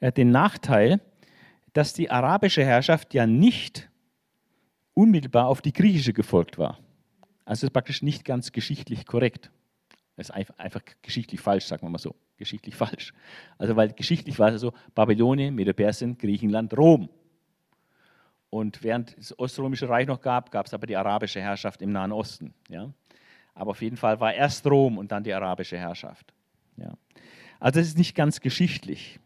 Speaker 1: äh, den Nachteil, dass die arabische Herrschaft ja nicht unmittelbar auf die griechische gefolgt war. Also ist praktisch nicht ganz geschichtlich korrekt. Das ist einfach, geschichtlich falsch, sagen wir mal so. Geschichtlich falsch. Also weil geschichtlich war es so, Babylonien, Medo-Persien, Griechenland, Rom. Und während es das Oströmische Reich noch gab, gab es aber die arabische Herrschaft im Nahen Osten. Ja? Aber auf jeden Fall war erst Rom und dann die arabische Herrschaft. Ja. Also es ist nicht ganz geschichtlich,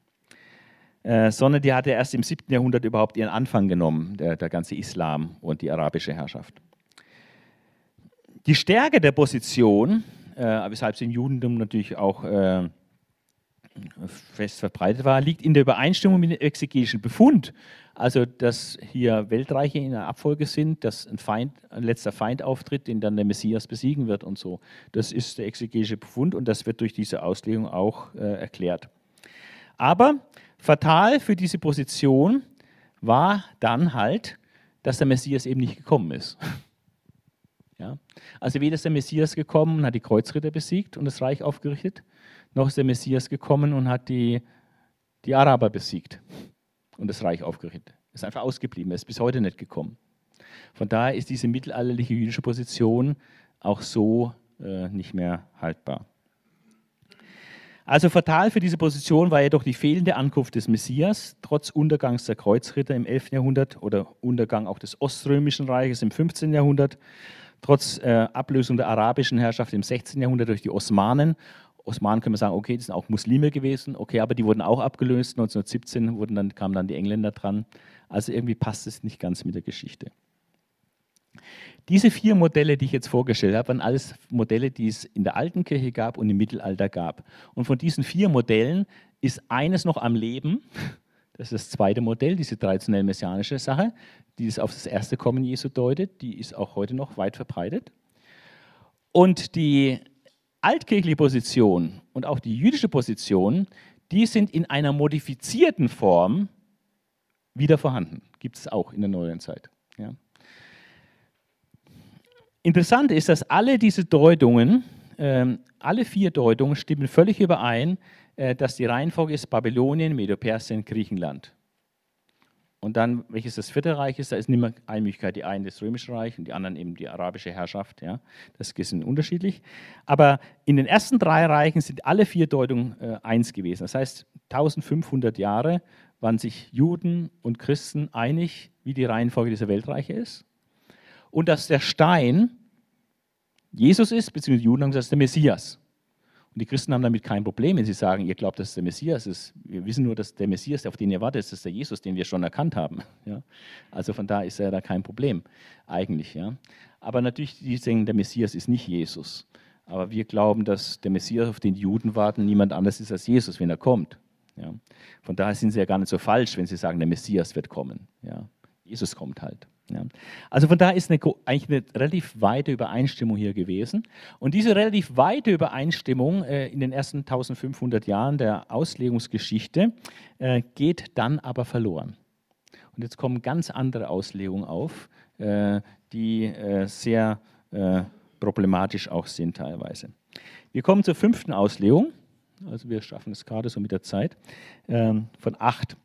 Speaker 1: äh, sondern die hatte erst im 7. Jahrhundert überhaupt ihren Anfang genommen, der, der ganze Islam und die arabische Herrschaft. Die Stärke der Position, äh, weshalb sie im Judentum natürlich auch äh, fest verbreitet war, liegt in der Übereinstimmung mit dem exegetischen Befund also, dass hier Weltreiche in der Abfolge sind, dass ein, Feind, ein letzter Feind auftritt, den dann der Messias besiegen wird und so. Das ist der exegetische Befund und das wird durch diese Auslegung auch äh, erklärt. Aber fatal für diese Position war dann halt, dass der Messias eben nicht gekommen ist. Ja? Also weder ist der Messias gekommen und hat die Kreuzritter besiegt und das Reich aufgerichtet, noch ist der Messias gekommen und hat die, die Araber besiegt und das Reich aufgerichtet. Ist einfach ausgeblieben, er ist bis heute nicht gekommen. Von daher ist diese mittelalterliche jüdische Position auch so äh, nicht mehr haltbar. Also fatal für diese Position war jedoch die fehlende Ankunft des Messias, trotz Untergangs der Kreuzritter im 11. Jahrhundert oder Untergang auch des Oströmischen Reiches im 15. Jahrhundert, trotz äh, Ablösung der arabischen Herrschaft im 16. Jahrhundert durch die Osmanen. Osmanen können wir sagen, okay, das sind auch Muslime gewesen, okay, aber die wurden auch abgelöst. 1917 wurden dann, kamen dann die Engländer dran. Also irgendwie passt es nicht ganz mit der Geschichte. Diese vier Modelle, die ich jetzt vorgestellt habe, waren alles Modelle, die es in der alten Kirche gab und im Mittelalter gab. Und von diesen vier Modellen ist eines noch am Leben. Das ist das zweite Modell, diese traditionell messianische Sache, die es auf das erste Kommen Jesu deutet. Die ist auch heute noch weit verbreitet. Und die altkirchliche Position und auch die jüdische Position, die sind in einer modifizierten Form wieder vorhanden. Gibt es auch in der neuen Zeit. Ja. Interessant ist, dass alle diese Deutungen, äh, alle vier Deutungen stimmen völlig überein, äh, dass die Reihenfolge ist Babylonien, Medo-Persien, Griechenland. Und dann, welches das vierte Reich ist, da ist nicht mehr eine Möglichkeit, die einen das Römische Reich und die anderen eben die arabische Herrschaft. Ja. Das ist unterschiedlich. Aber in den ersten drei Reichen sind alle vier Deutungen äh, eins gewesen. Das heißt, 1500 Jahre waren sich Juden und Christen einig, wie die Reihenfolge dieser Weltreiche ist. Und dass der Stein Jesus ist, beziehungsweise Juden haben gesagt, der Messias. Und die Christen haben damit kein Problem, wenn sie sagen, ihr glaubt, dass es der Messias ist. Wir wissen nur, dass der Messias, auf den ihr wartet, ist der Jesus, den wir schon erkannt haben. Ja? Also von da ist ja da kein Problem eigentlich. Ja? Aber natürlich, die sagen, der Messias ist nicht Jesus. Aber wir glauben, dass der Messias, auf den die Juden warten, niemand anders ist als Jesus, wenn er kommt. Ja? Von daher sind sie ja gar nicht so falsch, wenn sie sagen, der Messias wird kommen. Ja? Jesus kommt halt. Ja. Also von daher ist eine, eigentlich eine relativ weite Übereinstimmung hier gewesen. Und diese relativ weite Übereinstimmung äh, in den ersten 1500 Jahren der Auslegungsgeschichte äh, geht dann aber verloren. Und jetzt kommen ganz andere Auslegungen auf, äh, die äh, sehr äh, problematisch auch sind teilweise. Wir kommen zur fünften Auslegung. Also wir schaffen es gerade so mit der Zeit. Ähm, von acht.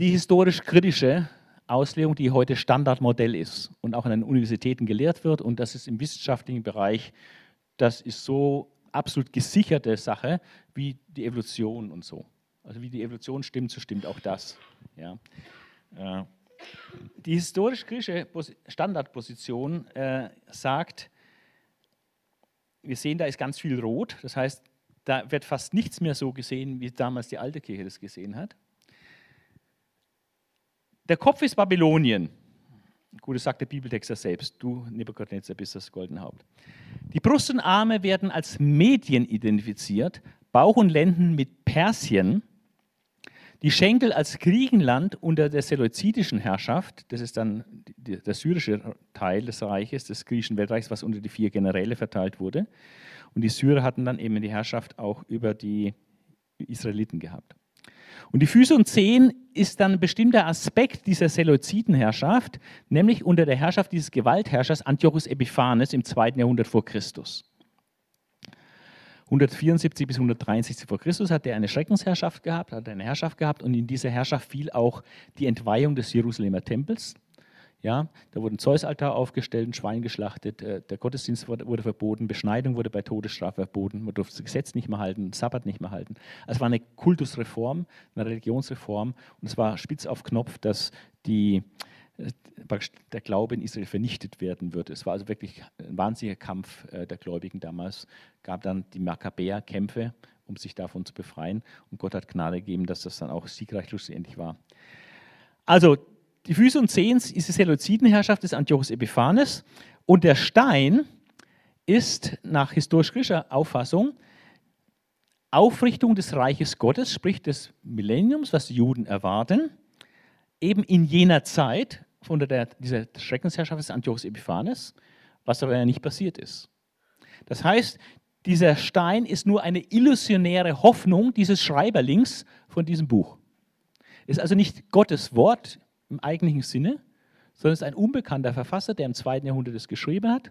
Speaker 1: Die historisch-kritische Auslegung, die heute Standardmodell ist und auch an den Universitäten gelehrt wird. Und das ist im wissenschaftlichen Bereich, das ist so absolut gesicherte Sache wie die Evolution und so. Also wie die Evolution stimmt, so stimmt auch das. Ja. Äh, die historisch-griechische Standardposition äh, sagt, wir sehen, da ist ganz viel Rot. Das heißt, da wird fast nichts mehr so gesehen, wie damals die alte Kirche das gesehen hat. Der Kopf ist Babylonien. Gut, das sagt der Bibeltext ja selbst. Du, Nebuchadnezzar, bist das goldene Haupt. Die Brust und Arme werden als Medien identifiziert, Bauch und Lenden mit Persien, die Schenkel als Griechenland unter der seleuzidischen Herrschaft, das ist dann der syrische Teil des Reiches, des griechischen Weltreichs, was unter die vier Generäle verteilt wurde. Und die Syrer hatten dann eben die Herrschaft auch über die Israeliten gehabt. Und die Füße und Zehen ist dann ein bestimmter Aspekt dieser Seleuzidenherrschaft, nämlich unter der Herrschaft dieses Gewaltherrschers Antiochus Epiphanes im zweiten Jahrhundert vor Christus. 174 bis 163 vor Christus hat er eine Schreckensherrschaft gehabt, hat eine Herrschaft gehabt und in dieser Herrschaft fiel auch die Entweihung des Jerusalemer Tempels. Ja, da wurde ein Zeusaltar aufgestellt, ein Schwein geschlachtet, äh, der Gottesdienst wurde, verboten, Beschneidung wurde bei Todesstrafe verboten, man durfte das Gesetz nicht mehr halten, Sabbat nicht mehr halten. Also es war eine Kultusreform, eine Religionsreform und es war spitz auf Knopf, dass die, äh, der Glaube in Israel vernichtet werden würde. Es war also wirklich ein wahnsinniger Kampf äh, der Gläubigen damals. Gab dann die Makkabäer-Kämpfe, um sich davon zu befreien und Gott hat Gnade gegeben, dass das dann auch siegreich schlussendlich war. Also die Füße und Zehen ist die Seleuzidenherrschaft des Antiochus Epiphanes und der Stein ist nach historisch-griechischer Auffassung Aufrichtung des Reiches Gottes, sprich des Millenniums, was die Juden erwarten, eben in jener Zeit unter der, dieser Schreckensherrschaft des Antiochus Epiphanes, was aber ja nicht passiert ist. Das heißt, dieser Stein ist nur eine illusionäre Hoffnung dieses Schreiberlings von diesem Buch. Ist also nicht Gottes Wort im eigentlichen Sinne, sondern es ist ein unbekannter Verfasser, der im zweiten Jahrhundert es geschrieben hat,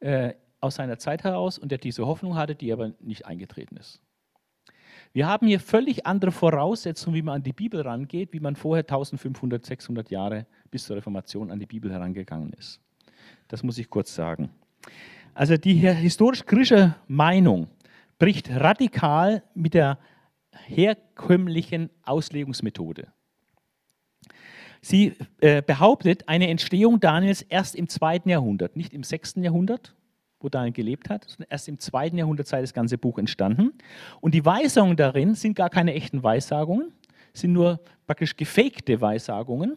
Speaker 1: äh, aus seiner Zeit heraus und der diese Hoffnung hatte, die aber nicht eingetreten ist. Wir haben hier völlig andere Voraussetzungen, wie man an die Bibel rangeht, wie man vorher 1500, 600 Jahre bis zur Reformation an die Bibel herangegangen ist. Das muss ich kurz sagen. Also die historisch-griechische Meinung bricht radikal mit der herkömmlichen Auslegungsmethode. Sie äh, behauptet eine Entstehung Daniels erst im zweiten Jahrhundert, nicht im sechsten Jahrhundert, wo Daniel gelebt hat, sondern erst im zweiten Jahrhundert sei das ganze Buch entstanden. Und die Weisungen darin sind gar keine echten Weissagungen, sind nur praktisch gefakte Weissagungen,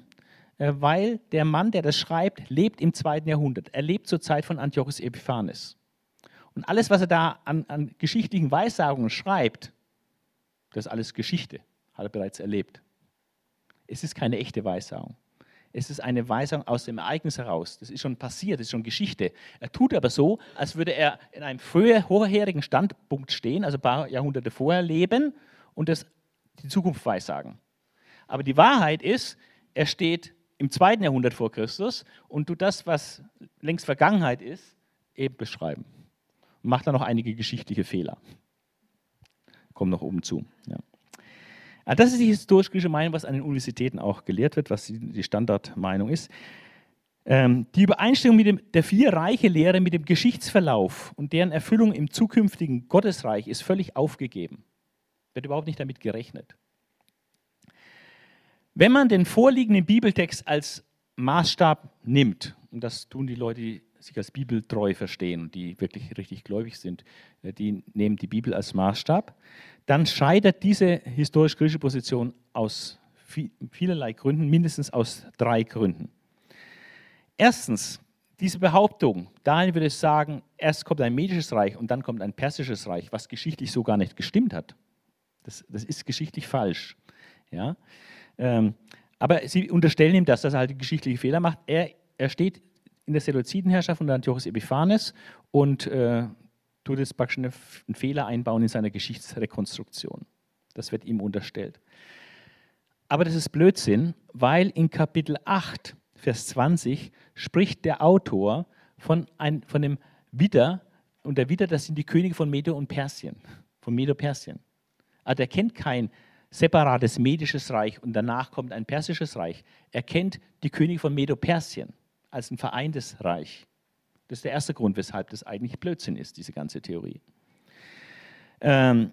Speaker 1: äh, weil der Mann, der das schreibt, lebt im zweiten Jahrhundert. Er lebt zur Zeit von Antiochus Epiphanes. Und alles, was er da an, an geschichtlichen Weissagungen schreibt, das ist alles Geschichte, hat er bereits erlebt. Es ist keine echte Weissagung. Es ist eine Weisung aus dem Ereignis heraus. Das ist schon passiert, das ist schon Geschichte. Er tut aber so, als würde er in einem früher, vorherigen Standpunkt stehen, also ein paar Jahrhunderte vorher leben und das die Zukunft weissagen. Aber die Wahrheit ist, er steht im zweiten Jahrhundert vor Christus und tut das, was längst Vergangenheit ist, eben beschreiben. Und macht dann noch einige geschichtliche Fehler. Kommen noch oben zu. Ja. Ah, das ist die historisch-griechische Meinung, was an den Universitäten auch gelehrt wird, was die Standardmeinung ist. Ähm, die Übereinstimmung mit dem, der Vier-Reiche-Lehre mit dem Geschichtsverlauf und deren Erfüllung im zukünftigen Gottesreich ist völlig aufgegeben. Wird überhaupt nicht damit gerechnet. Wenn man den vorliegenden Bibeltext als Maßstab nimmt, und das tun die Leute, die sich als bibeltreu verstehen und die wirklich richtig gläubig sind, äh, die nehmen die Bibel als Maßstab, dann scheitert diese historisch-griechische Position aus vielerlei Gründen, mindestens aus drei Gründen. Erstens, diese Behauptung, Daniel würde sagen, erst kommt ein medisches Reich und dann kommt ein persisches Reich, was geschichtlich so gar nicht gestimmt hat. Das, das ist geschichtlich falsch. Ja? Ähm, aber sie unterstellen ihm das, dass er halt geschichtliche Fehler macht. Er, er steht in der Seleuzidenherrschaft unter Antiochus Epiphanes und äh, tut jetzt praktisch einen Fehler einbauen in seiner Geschichtsrekonstruktion. Das wird ihm unterstellt. Aber das ist Blödsinn, weil in Kapitel 8, Vers 20 spricht der Autor von, ein, von dem Widder, und der Widder, das sind die Könige von Medo und Persien, von Medo-Persien. Also er kennt kein separates medisches Reich und danach kommt ein persisches Reich. Er kennt die Könige von Medo-Persien als ein vereintes Reich. Das ist der erste Grund, weshalb das eigentlich Blödsinn ist, diese ganze Theorie. Ähm,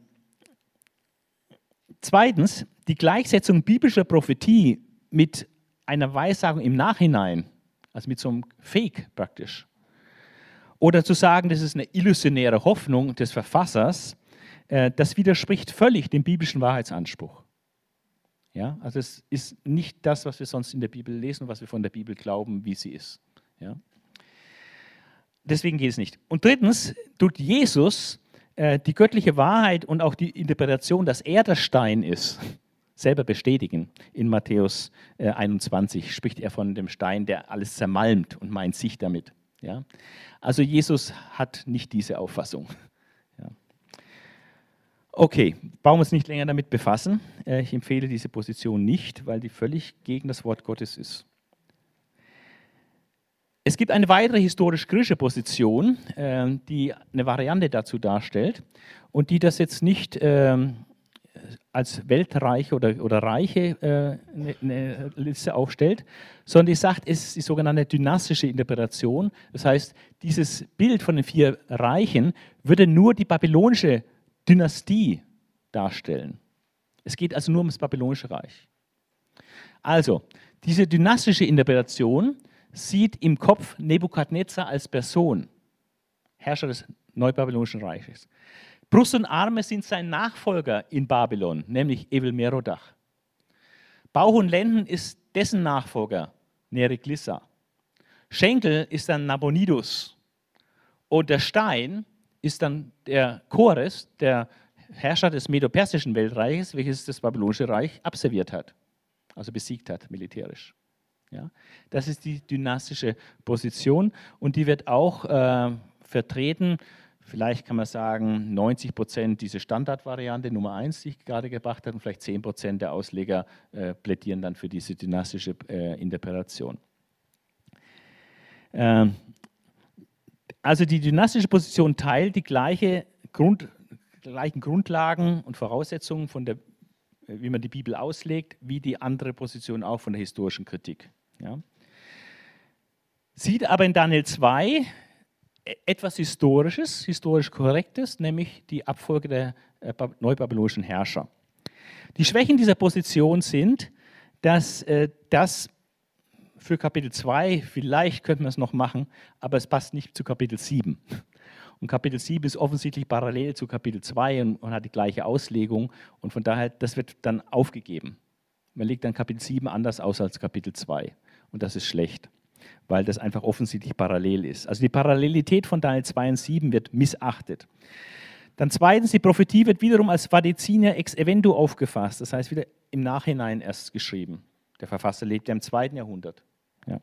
Speaker 1: zweitens, die Gleichsetzung biblischer Prophetie mit einer Weissagung im Nachhinein, also mit so einem Fake praktisch. Oder zu sagen, das ist eine illusionäre Hoffnung des Verfassers, äh, das widerspricht völlig dem biblischen Wahrheitsanspruch. Ja, also es ist nicht das, was wir sonst in der Bibel lesen, was wir von der Bibel glauben, wie sie ist. Ja. Deswegen geht es nicht. Und drittens tut Jesus äh, die göttliche Wahrheit und auch die Interpretation, dass er der Stein ist, selber bestätigen. In Matthäus äh, 21 spricht er von dem Stein, der alles zermalmt und meint sich damit. Ja. Also Jesus hat nicht diese Auffassung. Okay, brauchen wir uns nicht länger damit befassen. Äh, ich empfehle diese Position nicht, weil die völlig gegen das Wort Gottes ist. Es gibt eine weitere historisch-griechische Position, äh, die eine Variante dazu darstellt und die das jetzt nicht ähm, als Weltreiche oder, oder Reiche eine, äh, eine Liste aufstellt, sondern die sagt, es ist die sogenannte dynastische Interpretation. Das heißt, dieses Bild von den vier Reichen würde nur die babylonische Dynastie darstellen. Es geht also nur um das babylonische Reich. Also, diese dynastische Interpretation sieht im Kopf Nebukadnezar als Person, Herrscher des Neubabylonischen Reiches. Brust und Arme sind sein Nachfolger in Babylon, nämlich Evel Merodach. Bauch und Lenden ist dessen Nachfolger, Neriglissa. Schenkel ist dann Nabonidus. Und der Stein ist dann der Chores, der Herrscher des Medo-Persischen Weltreiches, welches das Babylonische Reich abserviert hat, also besiegt hat militärisch. Ja, das ist die dynastische Position und die wird auch äh, vertreten, vielleicht kann man sagen, 90 Prozent diese Standardvariante Nummer 1, die ich gerade gebracht habe, und vielleicht 10 Prozent der Ausleger äh, plädieren dann für diese dynastische äh, Interpretation. Ähm, also die dynastische Position teilt die gleiche Grund, gleichen Grundlagen und Voraussetzungen von der, wie man die Bibel auslegt, wie die andere Position auch von der historischen Kritik. Ja. Sieht aber in Daniel 2 etwas Historisches, historisch Korrektes, nämlich die Abfolge der äh, neubabylonischen Herrscher. Die Schwächen dieser Position sind, dass äh, das für Kapitel 2, vielleicht könnte man es noch machen, aber es passt nicht zu Kapitel 7. Und Kapitel 7 ist offensichtlich parallel zu Kapitel 2 und, und, hat die gleiche Auslegung. Und von daher, das wird dann aufgegeben. Man legt dann Kapitel 7 anders aus als Kapitel 2. Und das ist schlecht, weil das einfach offensichtlich parallel ist. Also die Parallelität von Daniel 2 und 7 wird missachtet. Dann zweitens, die Prophetie wird wiederum als Vadezina ex eventu aufgefasst, das heißt wieder im Nachhinein erst geschrieben. Der Verfasser lebt ja im zweiten Jahrhundert. Ja.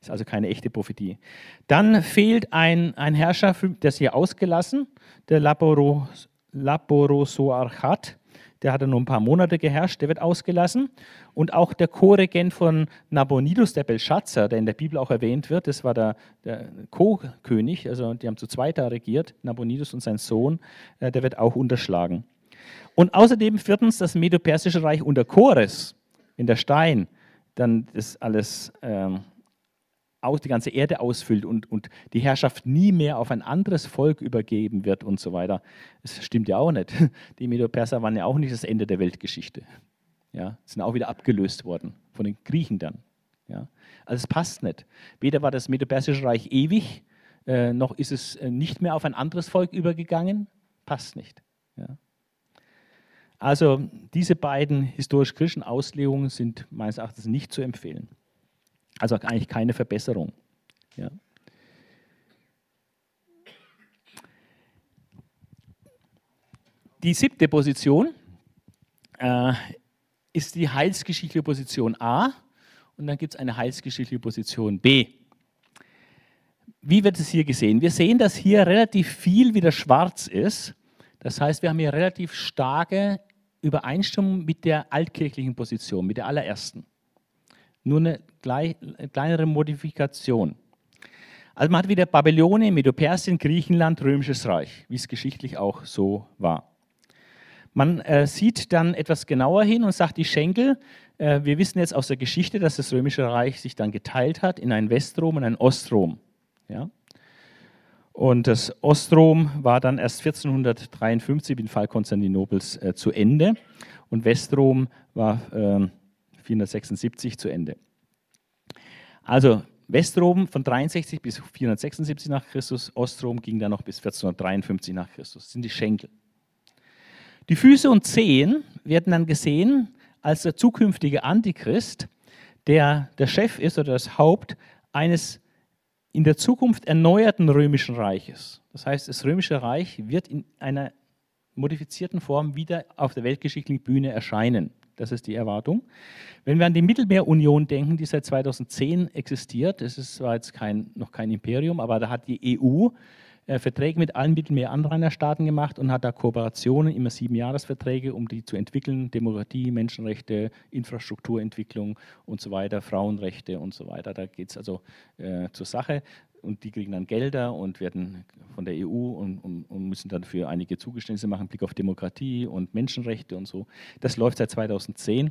Speaker 1: Ist also keine echte Prophetie. Dann fehlt ein, ein Herrscher, der ist hier ausgelassen, der Laboros, Laborosoarchat. Der hat nur ein paar Monate geherrscht, der wird ausgelassen. Und auch der Co-Regent von Nabonidus, der Belshazzar, der in der Bibel auch erwähnt wird, das war der, der Co-König, also die haben zu zweit da regiert, Nabonidus und sein Sohn, äh, der wird auch unterschlagen. Und außerdem viertens das Medo-Persische Reich unter Chores, in der Stein, dann das alles ähm, aus, die ganze Erde ausfüllt und, und die Herrschaft nie mehr auf ein anderes Volk übergeben wird und so weiter. Das stimmt ja auch nicht. Die Medo-Perser waren ja auch nicht das Ende der Weltgeschichte. Ja, sind auch wieder abgelöst worden von den Griechen dann. Ja, also es passt nicht. Weder war das Medo-Persische Reich ewig, äh, noch ist es äh, nicht mehr auf ein anderes Volk übergegangen. Passt nicht. Ja. Also diese beiden historisch-kritischen Auslegungen sind meines Erachtens nicht zu empfehlen. Also eigentlich keine Verbesserung. Ja. Die siebte Position äh, ist die heilsgeschichtliche Position A und dann gibt es eine heilsgeschichtliche Position B. Wie wird es hier gesehen? Wir sehen, dass hier relativ viel wieder schwarz ist. Das heißt, wir haben hier relativ starke Übereinstimmung mit der altkirchlichen Position, mit der allerersten. Nur eine kleinere Modifikation. Also man hat wieder Babylonien, Medo-Persien, Griechenland, Römisches Reich, wie es geschichtlich auch so war. Man äh, sieht dann etwas genauer hin und sagt, die Schenkel, äh, wir wissen jetzt aus der Geschichte, dass das Römische Reich sich dann geteilt hat in ein Westrom und ein Ostrom. Ja? Und das Ostrom war dann erst 1453 im Fall Konstantinopels äh, zu Ende und Westrom war äh, 476 zu Ende. Also Westrom von 63 bis 476 nach Christus, Ostrom ging dann noch bis 1453 nach Christus. Das sind die Schenkel. Die Füße und Zehen werden dann gesehen als der zukünftige Antichrist, der der Chef ist oder das Haupt eines in der Zukunft erneuerten römischen Reiches. Das heißt, das römische Reich wird in einer modifizierten Form wieder auf der weltgeschichtlichen Bühne erscheinen. Das ist die Erwartung. Wenn wir an die Mittelmeerunion denken, die seit 2010 existiert, das ist zwar jetzt kein, noch kein Imperium, aber da hat die EU äh, Verträge mit allen Mittelmeer-Anrainerstaaten gemacht und hat da Kooperationen, immer sieben Jahresverträge, um die zu entwickeln, Demokratie, Menschenrechte, Infrastrukturentwicklung und so weiter, Frauenrechte und so weiter. Da geht es also äh, zur Sache und die kriegen dann Gelder und werden von der EU und, und, und, müssen dann für einige Zugeständnisse machen, Blick auf Demokratie und Menschenrechte und so. Das läuft seit 2010,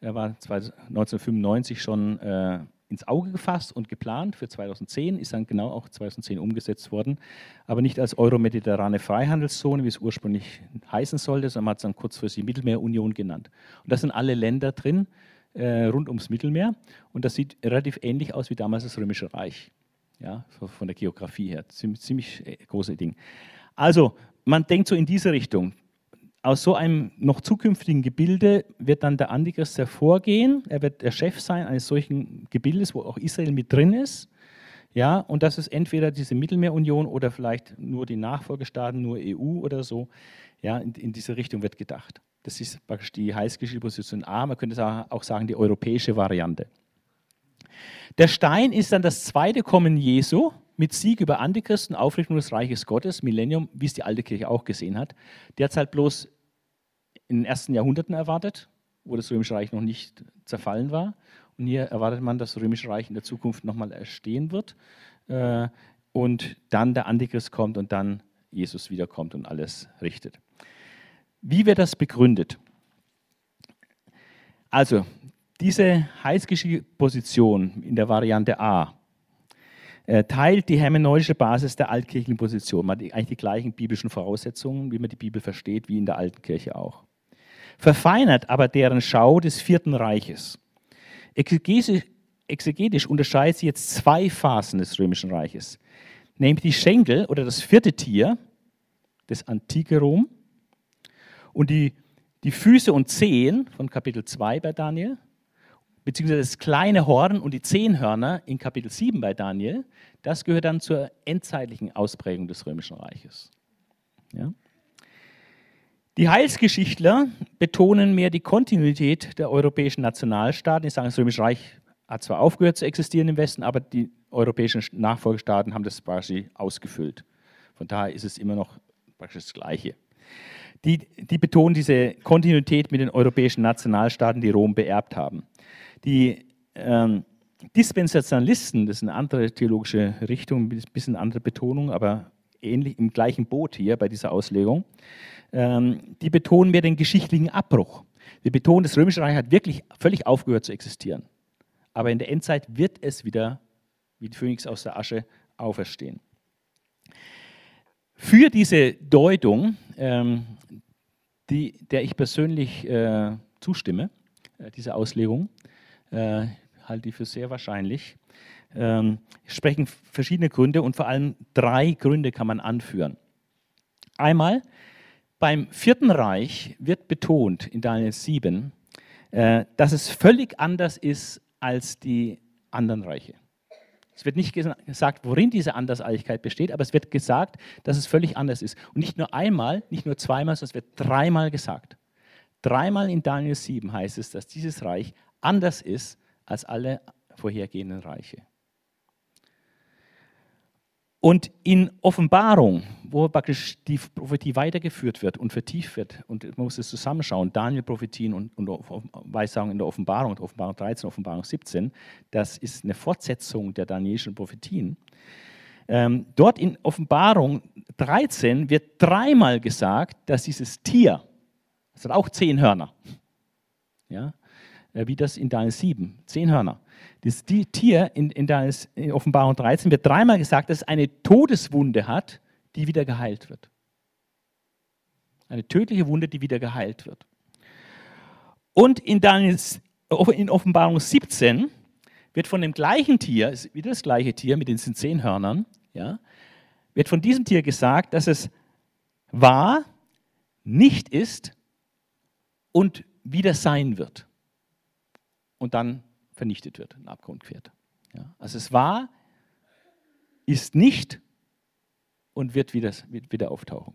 Speaker 1: er war 1995 schon äh, ins Auge gefasst und geplant für 2010, ist dann genau auch 2010 umgesetzt worden, aber nicht als euromediterrane Freihandelszone, wie es ursprünglich heißen sollte, sondern man hat es dann kurzfristig Mittelmeerunion genannt. Und da sind alle Länder drin, äh, rund ums Mittelmeer und das sieht relativ ähnlich aus wie damals das Römische Reich, ja, von der Geografie her, ziemlich, ziemlich äh, große Ding. Also, man denkt so in diese Richtung aus so einem noch zukünftigen Gebilde wird dann der Antichrist hervorgehen. Er wird der Chef sein eines solchen Gebildes, wo auch Israel mit drin ist. Ja, und das ist entweder diese Mittelmeerunion oder vielleicht nur die Nachfolgestaaten, nur EU oder so. Ja, in, in diese Richtung wird gedacht. Das ist praktisch die heißgeschichte Position A. Man könnte auch sagen, die europäische Variante. Der Stein ist dann das zweite Kommen Jesu mit Sieg über Antichristen, Aufrichtung des Reiches Gottes, Millennium, wie es die alte Kirche auch gesehen hat. Der hat es halt bloß in den ersten Jahrhunderten erwartet, wo das Römische Reich noch nicht zerfallen war. Und hier erwartet man, dass das Römische Reich in der Zukunft nochmal erstehen wird. Äh, und dann der Antichrist kommt und dann Jesus wiederkommt und alles richtet. Wie wird das begründet? Also, diese heilsgeschichtliche Position in der Variante A äh, teilt die hermeneutische Basis der altkirchlichen Position. Man hat eigentlich die gleichen biblischen Voraussetzungen, wie man die Bibel versteht, wie in der alten Kirche auch verfeinert aber deren Schau des Vierten Reiches. Exegetisch unterscheidet sie jetzt zwei Phasen des Römischen Reiches, nämlich die Schenkel oder das vierte Tier, das antike Rom, und die, die Füße und Zehen von Kapitel 2 bei Daniel, beziehungsweise das kleine Horn und die Zehnhörner in Kapitel 7 bei Daniel, das gehört dann zur endzeitlichen Ausprägung des Römischen Reiches. Ja? Die Heilsgeschichtler betonen mehr die Kontinuität der europäischen Nationalstaaten. Die sagen, das Römische Reich hat zwar aufgehört zu existieren im Westen, aber die europäischen Nachfolgestaaten haben das quasi ausgefüllt. Von daher ist es immer noch praktisch das Gleiche. Die, die betonen diese Kontinuität mit den europäischen Nationalstaaten, die Rom beerbt haben. Die ähm, Dispensationalisten, das ist eine andere theologische Richtung, ein bisschen andere Betonung, aber ähnlich im gleichen Boot hier bei dieser Auslegung, ähm, die betonen mehr den geschichtlichen Abbruch. Sie betonen, das Römische Reich hat wirklich völlig aufgehört zu existieren. Aber in der Endzeit wird es wieder wie die Phönix aus der Asche auferstehen. Für diese Deutung, ähm, die, der ich persönlich äh, zustimme, äh, diese Auslegung, äh, halte ich für sehr wahrscheinlich, ähm, sprechen verschiedene Gründe und vor allem drei Gründe kann man anführen. Einmal, beim Vierten Reich wird betont in Daniel 7, äh, dass es völlig anders ist als die anderen Reiche. Es wird nicht gesagt, worin diese Andersartigkeit besteht, aber es wird gesagt, dass es völlig anders ist. Und nicht nur einmal, nicht nur zweimal, sondern es wird dreimal gesagt. Dreimal in Daniel 7 heißt es, dass dieses Reich anders ist als alle vorhergehenden Reiche. Und in Offenbarung, wo praktisch die Prophetie weitergeführt wird und vertieft wird, und man muss es zusammenschauen, Daniel-Prophetien und, und Weissagungen in der Offenbarung, Offenbarung 13, Offenbarung 17, das ist eine Fortsetzung der danielischen Prophetien. Ähm, dort in Offenbarung 13 wird dreimal gesagt, dass dieses Tier, das hat auch zehn Hörner, ja, wie das in Daniel 7, zehn Hörner, das Tier in, in, der, in Offenbarung 13 wird dreimal gesagt, dass es eine Todeswunde hat, die wieder geheilt wird. Eine tödliche Wunde, die wieder geheilt wird. Und in, Daniels, in Offenbarung 17 wird von dem gleichen Tier, wieder das gleiche Tier mit den zehn Hörnern, ja, wird von diesem Tier gesagt, dass es war, nicht ist und wieder sein wird. Und dann vernichtet wird, in den Abgrund fährt. Ja, also es war, ist nicht und wird wieder, wieder auftauchen.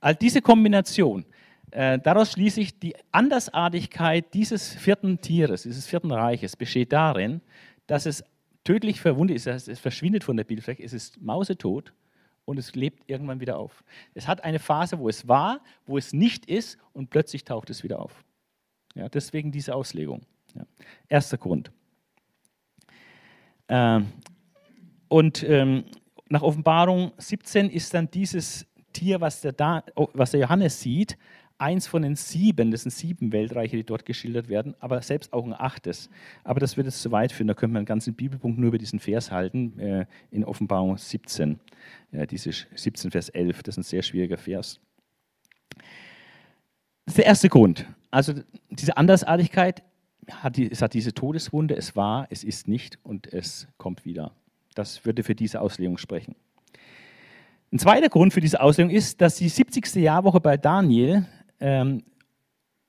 Speaker 1: Also diese Kombination, äh, daraus schließe ich, die Andersartigkeit dieses vierten Tieres, dieses vierten Reiches besteht darin, dass es tödlich verwundet ist, es verschwindet von der Bildfläche, es ist mausetot und es lebt irgendwann wieder auf. Es hat eine Phase, wo es war, wo es nicht ist und plötzlich taucht es wieder auf. Ja, deswegen diese Auslegung. Ja. Erster Grund. Ähm, und ähm, nach Offenbarung 17 ist dann dieses Tier, was der, da, oh, was der Johannes sieht, eins von den sieben, das sind sieben Weltreiche, die dort geschildert werden, aber selbst auch ein achtes. Aber das wird jetzt zu weit führen, da könnte man einen ganzen Bibelpunkt nur über diesen Vers halten, äh, in Offenbarung 17, ja, diese 17 Vers 11, das ist ein sehr schwieriger Vers. Das ist der erste Grund. Also diese Andersartigkeit hat die, es hat diese Todeswunde, es war, es ist nicht und es kommt wieder. Das würde für diese Auslegung sprechen. Ein zweiter Grund für diese Auslegung ist, dass die 70. Jahrwoche bei Daniel ähm,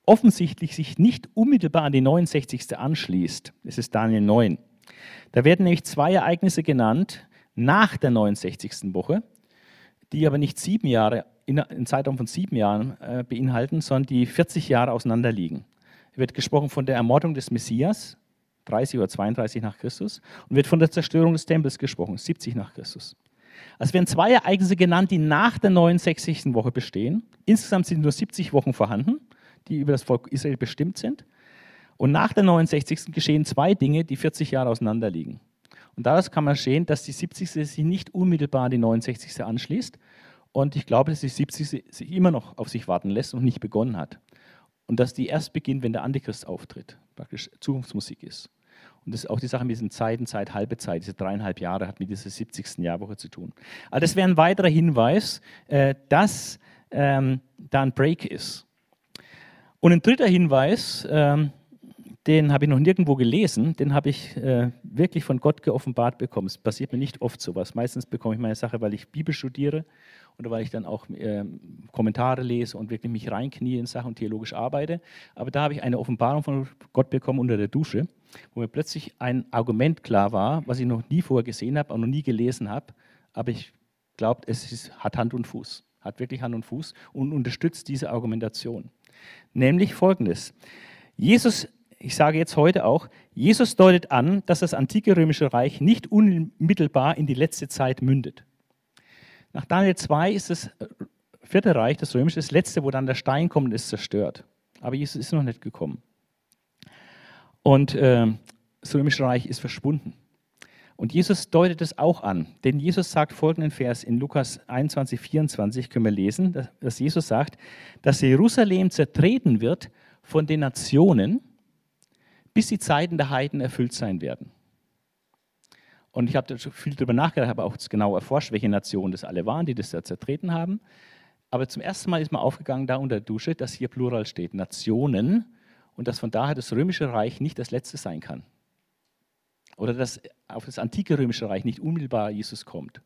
Speaker 1: offensichtlich sich nicht unmittelbar an die 69. anschließt. Es ist Daniel 9. Da werden nämlich zwei Ereignisse genannt nach der 69. Woche, die aber nicht sieben Jahre, in einem Zeitraum von sieben Jahren äh, beinhalten, sondern die 40 Jahre auseinander liegen wird gesprochen von der Ermordung des Messias, 30 oder 32 nach Christus, und wird von der Zerstörung des Tempels gesprochen, 70 nach Christus. Also werden zwei Ereignisse genannt, die nach der 69. Woche bestehen. Insgesamt sind nur 70 Wochen vorhanden, die über das Volk Israel bestimmt sind. Und nach der 69. geschehen zwei Dinge, die 40 Jahre auseinander liegen. Und daraus kann man sehen, dass die 70. sich nicht unmittelbar an die 69. anschließt. Und ich glaube, dass die 70. sich immer noch auf sich warten lässt und nicht begonnen hat. Und dass die erst beginnt, wenn der Antichrist auftritt, praktisch Zukunftsmusik ist. Und das ist auch die Sache mit diesen Zeiten, Zeit, halbe Zeit, diese dreieinhalb Jahre hat mit dieser 70. Jahrwoche zu tun. Also das wäre ein weiterer Hinweis, äh, dass ähm, da ein Break ist. Und ein dritter Hinweis, ähm, den habe ich noch nirgendwo gelesen, den habe ich äh, wirklich von Gott geoffenbart bekommen. Es passiert mir nicht oft sowas. Meistens bekomme ich meine Sache, weil ich Bibel studiere oder weil ich dann auch äh, Kommentare lese und wirklich mich reinknie in Sachen und theologisch arbeite. Aber da habe ich eine Offenbarung von Gott bekommen unter der Dusche, wo mir plötzlich ein Argument klar war, was ich noch nie vorher gesehen habe, auch noch nie gelesen habe. Aber ich glaube, es ist, hat Hand und Fuß, hat wirklich Hand und Fuß und unterstützt diese Argumentation. Nämlich folgendes. Jesus ich sage jetzt heute auch, Jesus deutet an, dass das antike römische Reich nicht unmittelbar in die letzte Zeit mündet. Nach Daniel 2 ist das vierte Reich, das römische, das letzte, wo dann der Stein kommt ist zerstört. Aber Jesus ist noch nicht gekommen. Und äh, das römische Reich ist verschwunden. Und Jesus deutet es auch an, denn Jesus sagt folgenden Vers in Lukas 21, 24, können wir lesen, dass Jesus sagt, dass Jerusalem zertreten wird von den Nationen, bis die Zeiten der Heiden erfüllt sein werden. Und ich habe viel darüber nachgedacht, habe auch genau erforscht, welche Nationen das alle waren, die das da zertreten haben. Aber zum ersten Mal ist mir aufgegangen, da unter der Dusche, dass hier Plural steht, Nationen, und dass von daher das römische Reich nicht das letzte sein kann. Oder dass auf das antike römische Reich nicht unmittelbar Jesus kommt.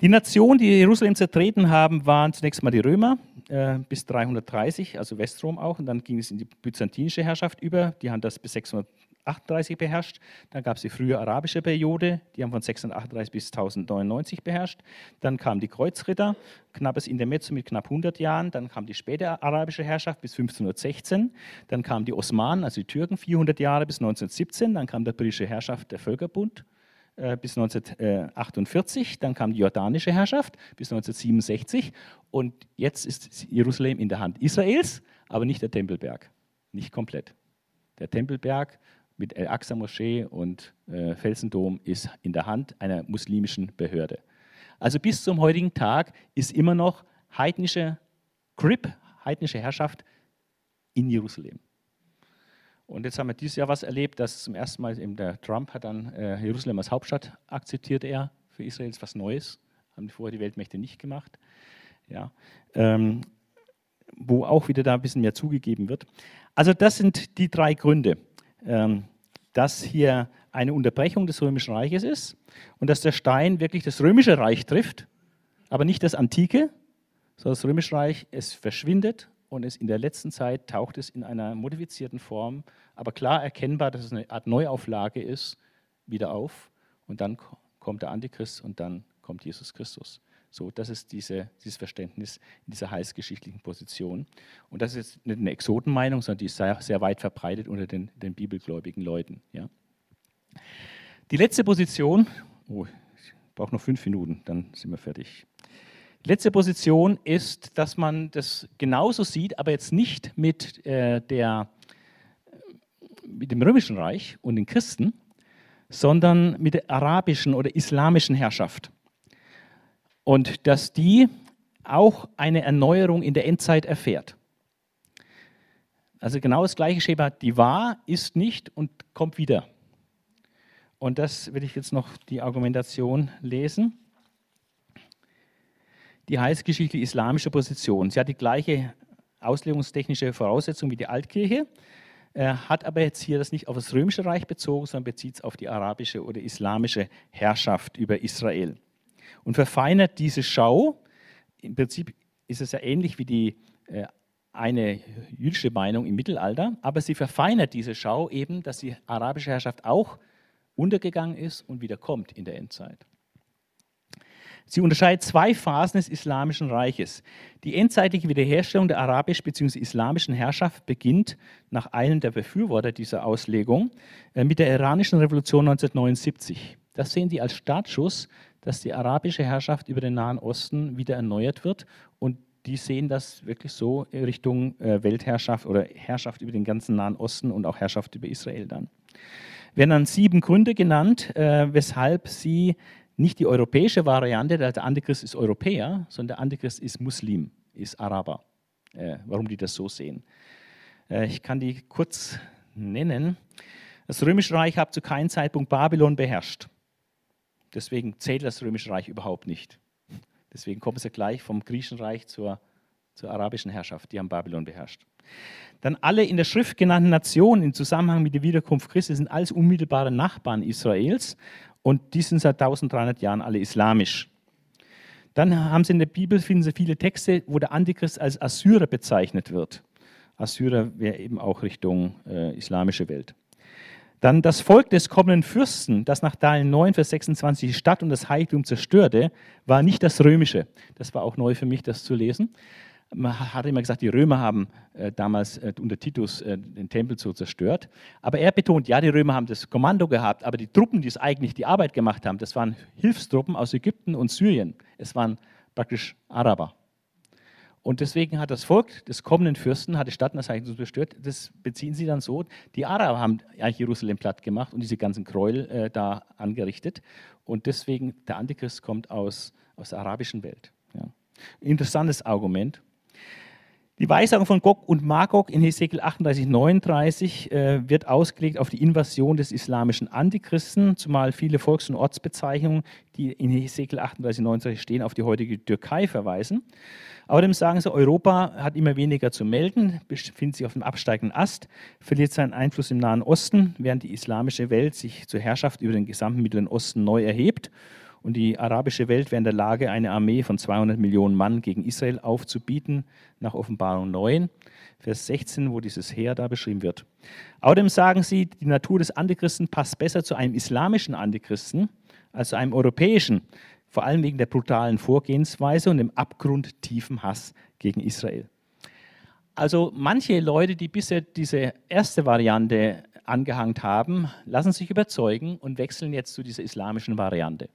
Speaker 1: Die Nationen, die Jerusalem zertreten haben, waren zunächst mal die Römer äh, bis 330, also Westrom auch, und dann ging es in die byzantinische Herrschaft über. Die haben das bis 638 beherrscht. Dann gab es die frühe arabische Periode, die haben von 638 bis 1099 beherrscht. Dann kamen die Kreuzritter, knappes Intermezzo mit knapp 100 Jahren. Dann kam die späte arabische Herrschaft bis 1516. Dann kamen die Osmanen, also die Türken, 400 Jahre bis 1917. Dann kam der britische Herrschaft, der Völkerbund äh, bis 1948, dann kam die jordanische Herrschaft bis 1967 und jetzt ist Jerusalem in der Hand Israels, aber nicht der Tempelberg, nicht komplett. Der Tempelberg mit El-Aqsa-Moschee und äh, Felsendom ist in der Hand einer muslimischen Behörde. Also bis zum heutigen Tag ist immer noch heidnische Grip, heidnische Herrschaft in Jerusalem. Und jetzt haben wir dieses Jahr was erlebt, dass zum ersten Mal eben der Trump hat dann äh, Jerusalem als Hauptstadt akzeptiert er für Israel ist was Neues, haben vorher die Weltmächte nicht gemacht. Ja, ähm, wo auch wieder da ein bisschen mehr zugegeben wird. Also das sind die drei Gründe, dass hier eine Unterbrechung des römischen Reiches ist und dass der Stein wirklich das römische Reich trifft, aber nicht das antike, sondern das römische Reich, es verschwindet und es in der letzten Zeit taucht es in einer modifizierten Form, aber klar erkennbar, dass es eine Art Neuauflage ist, wieder auf. Und dann kommt der Antichrist und dann kommt Jesus Christus. So, das ist diese, dieses Verständnis in dieser heißgeschichtlichen Position. Und das ist nicht eine Exotenmeinung, sondern die ist sehr, sehr weit verbreitet unter den, den bibelgläubigen Leuten. Ja. Die letzte Position, oh, ich brauche noch fünf Minuten, dann sind wir fertig. Letzte Position ist, dass man das genauso sieht, aber jetzt nicht mit, äh, der, mit dem Römischen Reich und den Christen, sondern mit der arabischen oder islamischen Herrschaft. Und dass die auch eine Erneuerung in der Endzeit erfährt. Also genau das gleiche Schema, die war, ist nicht und kommt wieder. Und das will ich jetzt noch die Argumentation lesen die Heilsgeschichte islamische Position. Sie hat die gleiche auslegungstechnische Voraussetzung wie die Altkirche, äh, hat aber jetzt hier das nicht auf das Römische Reich bezogen, sondern bezieht es auf die arabische oder islamische Herrschaft über Israel. Und verfeinert diese Schau, im Prinzip ist es ja ähnlich wie die äh, eine jüdische Meinung im Mittelalter, aber sie verfeinert diese Schau eben, dass die arabische Herrschaft auch untergegangen ist und wieder kommt in der Endzeit. Sie unterscheidet zwei Phasen des Islamischen Reiches. Die endzeitige Wiederherstellung der arabisch- bzw. islamischen Herrschaft beginnt nach einem der Befürworter dieser Auslegung äh, mit der iranischen Revolution 1979. Das sehen die als Startschuss, dass die arabische Herrschaft über den Nahen Osten wieder erneuert wird und die sehen das wirklich so in Richtung äh, Weltherrschaft oder Herrschaft über den ganzen Nahen Osten und auch Herrschaft über Israel dann. Werden dann sieben Gründe genannt, äh, weshalb sie nicht die europäische Variante, der Antichrist ist Europäer, sondern der Antichrist ist Muslim, ist Araber. Äh, warum die das so sehen. Ich kann die kurz nennen. Das Römische Reich hat zu keinem Zeitpunkt Babylon beherrscht. Deswegen zählt das Römische Reich überhaupt nicht. Deswegen kommen sie gleich vom Griechischen Reich zur, zur arabischen Herrschaft. Die haben Babylon beherrscht. Dann alle in der Schrift genannten Nationen im Zusammenhang mit der Wiederkunft Christi sind alles unmittelbare Nachbarn Israels und die sind seit 1300 Jahren alle islamisch. Dann haben sie in der Bibel, finden Sie viele Texte, wo der Antichrist als Assyrer bezeichnet wird. Assyrer wäre eben auch Richtung äh, islamische Welt. Dann das Volk des kommenden Fürsten, das nach Daniel 9, Vers 26 die Stadt und das Heiligtum zerstörte, war nicht das römische. Das war auch neu für mich, das zu lesen. Man hat immer gesagt, die Römer haben äh, damals äh, unter Titus äh, den Tempel so zerstört. Aber er betont, ja, die Römer haben das Kommando gehabt, aber die Truppen, die es eigentlich die Arbeit gemacht haben, das waren Hilfstruppen aus Ägypten und Syrien. Es waren praktisch Araber. Und deswegen hat das Volk des kommenden Fürsten, hat die Stadt Heiligtum zerstört. Das beziehen sie dann so, die Araber haben eigentlich Jerusalem platt gemacht und diese ganzen Gräuel äh, da angerichtet. Und deswegen, der Antichrist kommt aus, aus der arabischen Welt. Ja. Interessantes Argument. Die Weissagung von Gog und Magog in Hesekiel 38, 39 äh, wird ausgelegt auf die Invasion des islamischen Antichristen, zumal viele Volks- und Ortsbezeichnungen, die in Hesekiel 38, 39 stehen, auf die heutige Türkei verweisen. Außerdem sagen sie, Europa hat immer weniger zu melden, befindet sich auf dem absteigenden Ast, verliert seinen Einfluss im Nahen Osten, während die islamische Welt sich zur Herrschaft über den gesamten Mittleren Osten neu erhebt und die arabische Welt wäre in der Lage, eine Armee von 200 Millionen Mann gegen Israel aufzubieten, nach Offenbarung 9, Vers 16, wo dieses Heer da beschrieben wird. Außerdem sagen sie, die Natur des Antichristen passt besser zu einem islamischen Antichristen als zu einem europäischen, vor allem wegen der brutalen Vorgehensweise und dem abgrundtiefen Hass gegen Israel. Also manche Leute, die bisher diese erste Variante angehangen haben, lassen sich überzeugen und wechseln jetzt zu dieser islamischen Variante.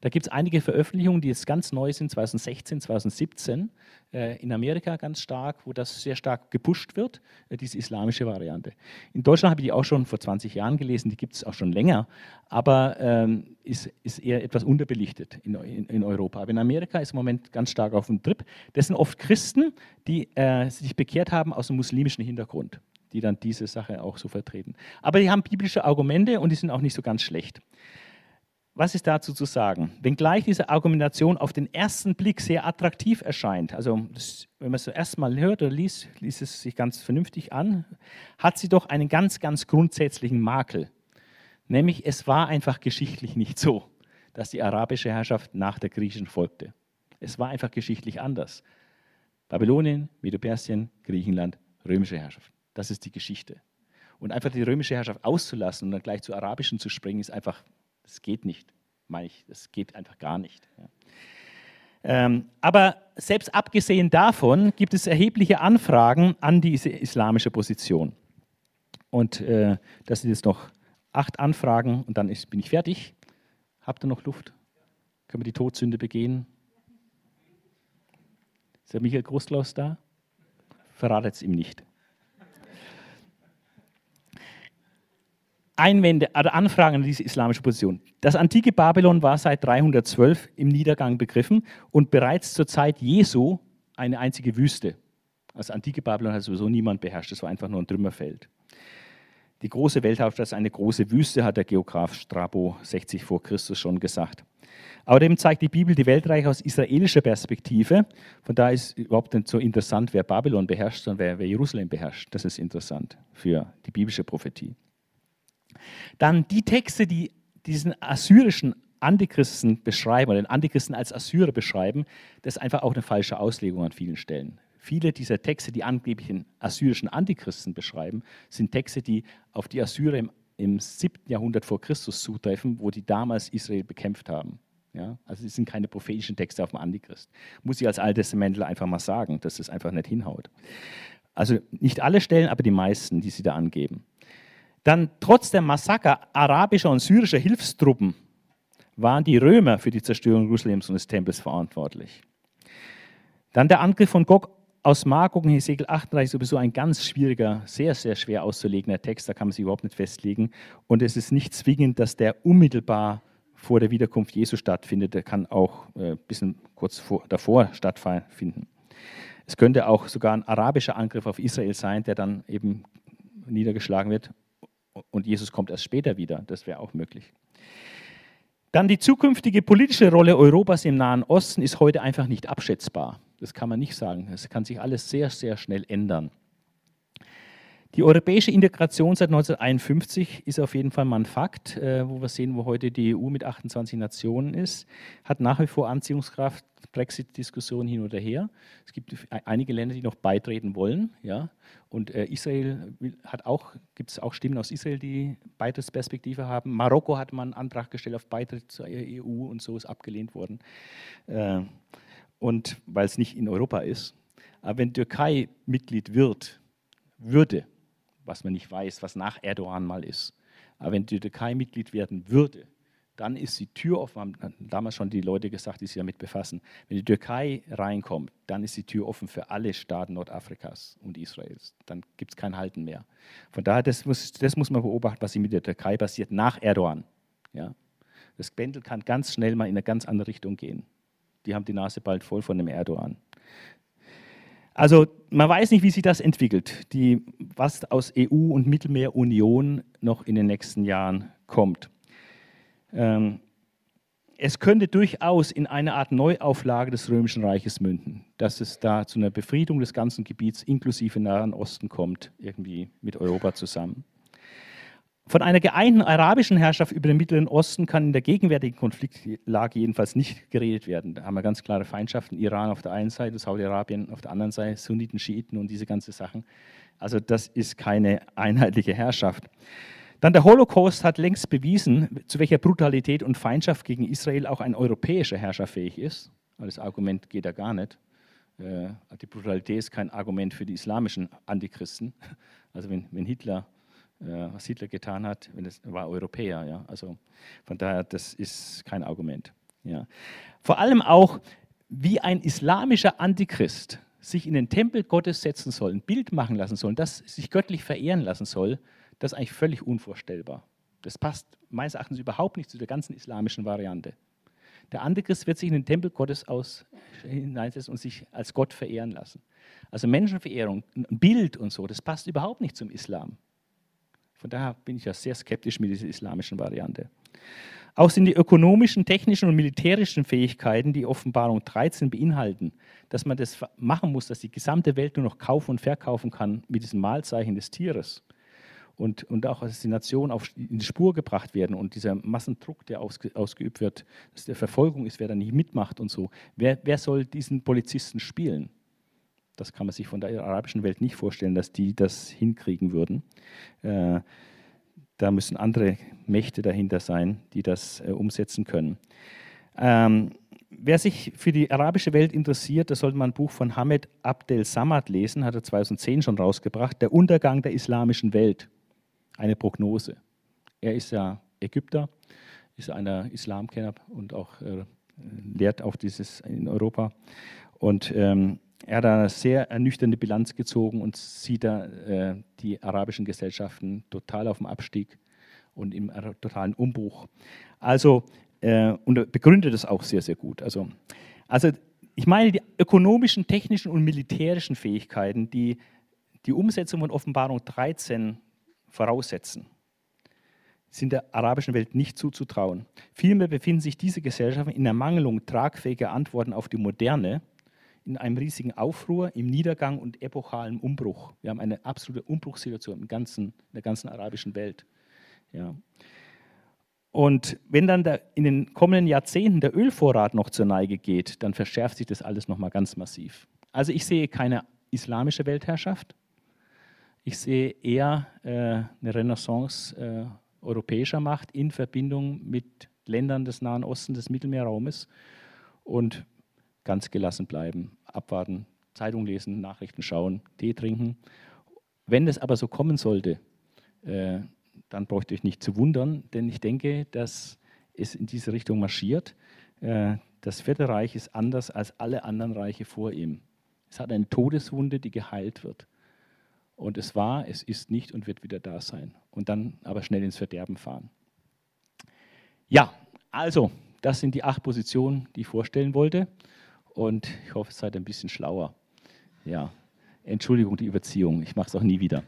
Speaker 1: Da gibt es einige Veröffentlichungen, die jetzt ganz neu sind, 2016, 2017, äh, in Amerika ganz stark, wo das sehr stark gepusht wird, äh, diese islamische Variante. In Deutschland habe ich die auch schon vor 20 Jahren gelesen, die gibt es auch schon länger, aber ähm, ist, ist eher etwas unterbelichtet in, in, in, Europa. Aber in Amerika ist im Moment ganz stark auf dem Trip. Das sind oft Christen, die äh, sich bekehrt haben aus einem muslimischen Hintergrund die dann diese Sache auch so vertreten. Aber die haben biblische Argumente und die sind auch nicht so ganz schlecht. Was ist dazu zu sagen? Wenngleich diese Argumentation auf den ersten Blick sehr attraktiv erscheint, also das, wenn man es zuerst mal hört oder liest, liest es sich ganz vernünftig an, hat sie doch einen ganz, ganz grundsätzlichen Makel. Nämlich, es war einfach geschichtlich nicht so, dass die arabische Herrschaft nach der griechischen folgte. Es war einfach geschichtlich anders. Babylonien, Medo-Persien, Griechenland, römische Herrschaft. Das ist die Geschichte. Und einfach die römische Herrschaft auszulassen und dann gleich zur arabischen zu springen, ist einfach das geht nicht, meine ich. Das geht einfach gar nicht. Ja. Ähm, aber selbst abgesehen davon gibt es erhebliche Anfragen an diese islamische Position. Und äh, das sind jetzt noch acht Anfragen und dann ist, bin ich fertig. Habt ihr noch Luft? Können wir die Todsünde begehen? Ist der Michael Großklaus da? Verratet es ihm nicht. Einwände oder Anfragen an diese islamische Position. Das antike Babylon war seit 312 im Niedergang begriffen und bereits zur Zeit Jesu eine einzige Wüste. Das antike Babylon hat sowieso niemand beherrscht, es war einfach nur ein Trümmerfeld. Die große Welthauptstadt ist eine große Wüste, hat der Geograf Strabo 60 vor Christus schon gesagt. Außerdem zeigt die Bibel die Weltreiche aus israelischer Perspektive. Von daher ist überhaupt nicht so interessant, wer Babylon beherrscht, sondern wer, wer Jerusalem beherrscht. Das ist interessant für die biblische Prophetie. Dann die Texte, die diesen assyrischen Antichristen beschreiben oder den Antichristen als Assyrer beschreiben, das ist einfach auch eine falsche Auslegung an vielen Stellen. Viele dieser Texte, die angeblich den assyrischen Antichristen beschreiben, sind Texte, die auf die Assyrer im, im 7. Jahrhundert vor Christus zutreffen, wo die damals Israel bekämpft haben. Ja, also es sind keine prophetischen Texte auf dem Antichrist. Muss ich als Alttestamentler einfach mal sagen, dass es einfach nicht hinhaut. Also nicht alle Stellen, aber die meisten, die sie da angeben. Dann trotz der Massaker arabischer und syrischer Hilfstruppen waren die Römer für die Zerstörung Jerusalems und des Tempels verantwortlich. Dann der Angriff von Gog aus Magog in Hesekiel 38 sowieso ein ganz schwieriger, sehr, sehr schwer auszulegender Text, da kann man sich überhaupt nicht festlegen. Und es ist nicht zwingend, dass der unmittelbar vor der Wiederkunft Jesu stattfindet, der kann auch ein äh, bisschen kurz vor, davor stattfinden. Es könnte auch sogar ein arabischer Angriff auf Israel sein, der dann eben niedergeschlagen wird und Jesus kommt erst später wieder. Das wäre auch möglich. Dann die zukünftige politische Rolle Europas im Nahen Osten ist heute einfach nicht abschätzbar. Das kann man nicht sagen. Es kann sich alles sehr, sehr schnell ändern. Die europäische Integration seit 1951 ist auf jeden Fall mal ein Fakt, äh, wo wir sehen, wo heute die EU mit 28 Nationen ist, hat nach wie vor Anziehungskraft, Brexit-Diskussion hin oder her. Es gibt einige Länder, die noch beitreten wollen, ja. Und äh, Israel hat auch, gibt es auch Stimmen aus Israel, die Beitrittsperspektive haben. Marokko hat mal einen Antrag gestellt auf Beitritt zur EU und so ist abgelehnt worden. Äh, und weil es nicht in Europa ist. Aber wenn Türkei Mitglied wird, würde, was man nicht weiß, was nach Erdogan mal ist. Aber wenn die Türkei Mitglied werden würde, dann ist die Tür offen, haben damals schon die Leute gesagt, die sich damit befassen. Wenn die Türkei reinkommt, dann ist die Tür offen für alle Staaten Nordafrikas und Israels. Dann gibt es kein Halten mehr. Von daher, das muss, das muss man beobachten, was mit der Türkei passiert nach Erdogan. Ja? Das Pendel kann ganz schnell mal in eine ganz andere Richtung gehen. Die haben die Nase bald voll von dem Erdogan. Also man weiß nicht, wie sich das entwickelt, die, was aus EU und Mittelmeerunion noch in den nächsten Jahren kommt. Ähm, es könnte durchaus in eine Art Neuauflage des Römischen Reiches münden, dass es da zu einer Befriedung des ganzen Gebiets inklusive Nahen Osten kommt, irgendwie mit Europa zusammen. Von einer geeinten arabischen Herrschaft über den Mittleren Osten kann in der gegenwärtigen Konfliktlage jedenfalls nicht geredet werden. Da haben wir ganz klare Feindschaften. Iran auf der einen Seite, Saudi-Arabien auf der anderen Seite, Sunniten, Schiiten und diese ganzen Sachen. Also das ist keine einheitliche Herrschaft. Dann der Holocaust hat längst bewiesen, zu welcher Brutalität und Feindschaft gegen Israel auch ein europäischer Herrscher fähig ist. Das Argument geht da gar nicht. Äh, die Brutalität ist kein Argument für die islamischen Antichristen. Also wenn, wenn Hitler äh, was Hitler getan hat, es war Europäer. Ja? Also von daher, das ist kein Argument. Ja? Vor allem auch, wie ein islamischer Antichrist sich in den Tempel Gottes setzen soll, ein Bild machen lassen soll, das sich göttlich verehren lassen soll, das ist eigentlich völlig unvorstellbar. Das passt meines Erachtens überhaupt nicht zu der ganzen islamischen Variante. Der Antichrist wird sich in den Tempel Gottes aus, hineinsetzen und sich als Gott verehren lassen. Also Menschenverehrung, ein Bild und so, das passt überhaupt nicht zum Islam. Von daher bin ich ja sehr skeptisch mit dieser islamischen Variante. Auch sind die ökonomischen, technischen und militärischen Fähigkeiten, die Offenbarung 13 beinhalten, dass man das machen muss, dass die gesamte Welt nur noch kaufen und verkaufen kann mit diesem Malzeichen des Tieres. Und, und auch, dass die Nationen auf, in die Spur gebracht werden und dieser Massendruck, der ausge, ausgeübt wird, dass der Verfolgung ist, wer da nicht mitmacht und so. Wer, wer soll diesen Polizisten spielen? Das kann man sich von der arabischen Welt nicht vorstellen, dass die das hinkriegen würden. Äh, da müssen andere Mächte dahinter sein, die das äh, umsetzen können. Ähm, wer sich für die arabische Welt interessiert, da sollte man ein Buch von Hamed Abdel Samad lesen, hat er 2010 schon rausgebracht, Der Untergang der islamischen Welt, eine Prognose. Er ist ja Ägypter, ist einer Islamkenner und auch äh, lehrt auch dieses in Europa. Und ähm, er hat eine sehr ernüchternde Bilanz gezogen und sieht da äh, die arabischen Gesellschaften total auf dem Abstieg und im totalen Umbruch. Also, äh, und begründet es auch sehr, sehr gut. Also, also, ich meine, die ökonomischen, technischen und militärischen Fähigkeiten, die die Umsetzung von Offenbarung 13 voraussetzen, sind der arabischen Welt nicht zuzutrauen. Vielmehr befinden sich diese Gesellschaften in Ermangelung tragfähiger Antworten auf die Moderne in einem riesigen Aufruhr, im Niedergang und epochalem Umbruch. Wir haben eine absolute Umbruchssituation im ganzen, in der ganzen arabischen Welt. Ja. Und wenn dann der, in den kommenden Jahrzehnten der Ölvorrat noch zur Neige geht, dann verschärft sich das alles nochmal ganz massiv. Also ich sehe keine islamische Weltherrschaft. Ich sehe eher äh, eine Renaissance äh, europäischer Macht in Verbindung mit Ländern des Nahen Ostens, des Mittelmeerraumes. Und ganz gelassen bleiben, abwarten, Zeitung lesen, Nachrichten schauen, Tee trinken. Wenn es aber so kommen sollte, äh, dann braucht ihr euch nicht zu wundern, denn ich denke, dass es in diese Richtung marschiert. Äh, das Vierte Reich ist anders als alle anderen Reiche vor ihm. Es hat eine Todeswunde, die geheilt wird. Und es war, es ist nicht und wird wieder da sein. Und dann aber schnell ins Verderben fahren. Ja, also, das sind die acht Positionen, die ich vorstellen wollte und ich hoffe, ihr seid ein bisschen schlauer. Ja, Entschuldigung die Überziehung, ich mache es auch nie wieder.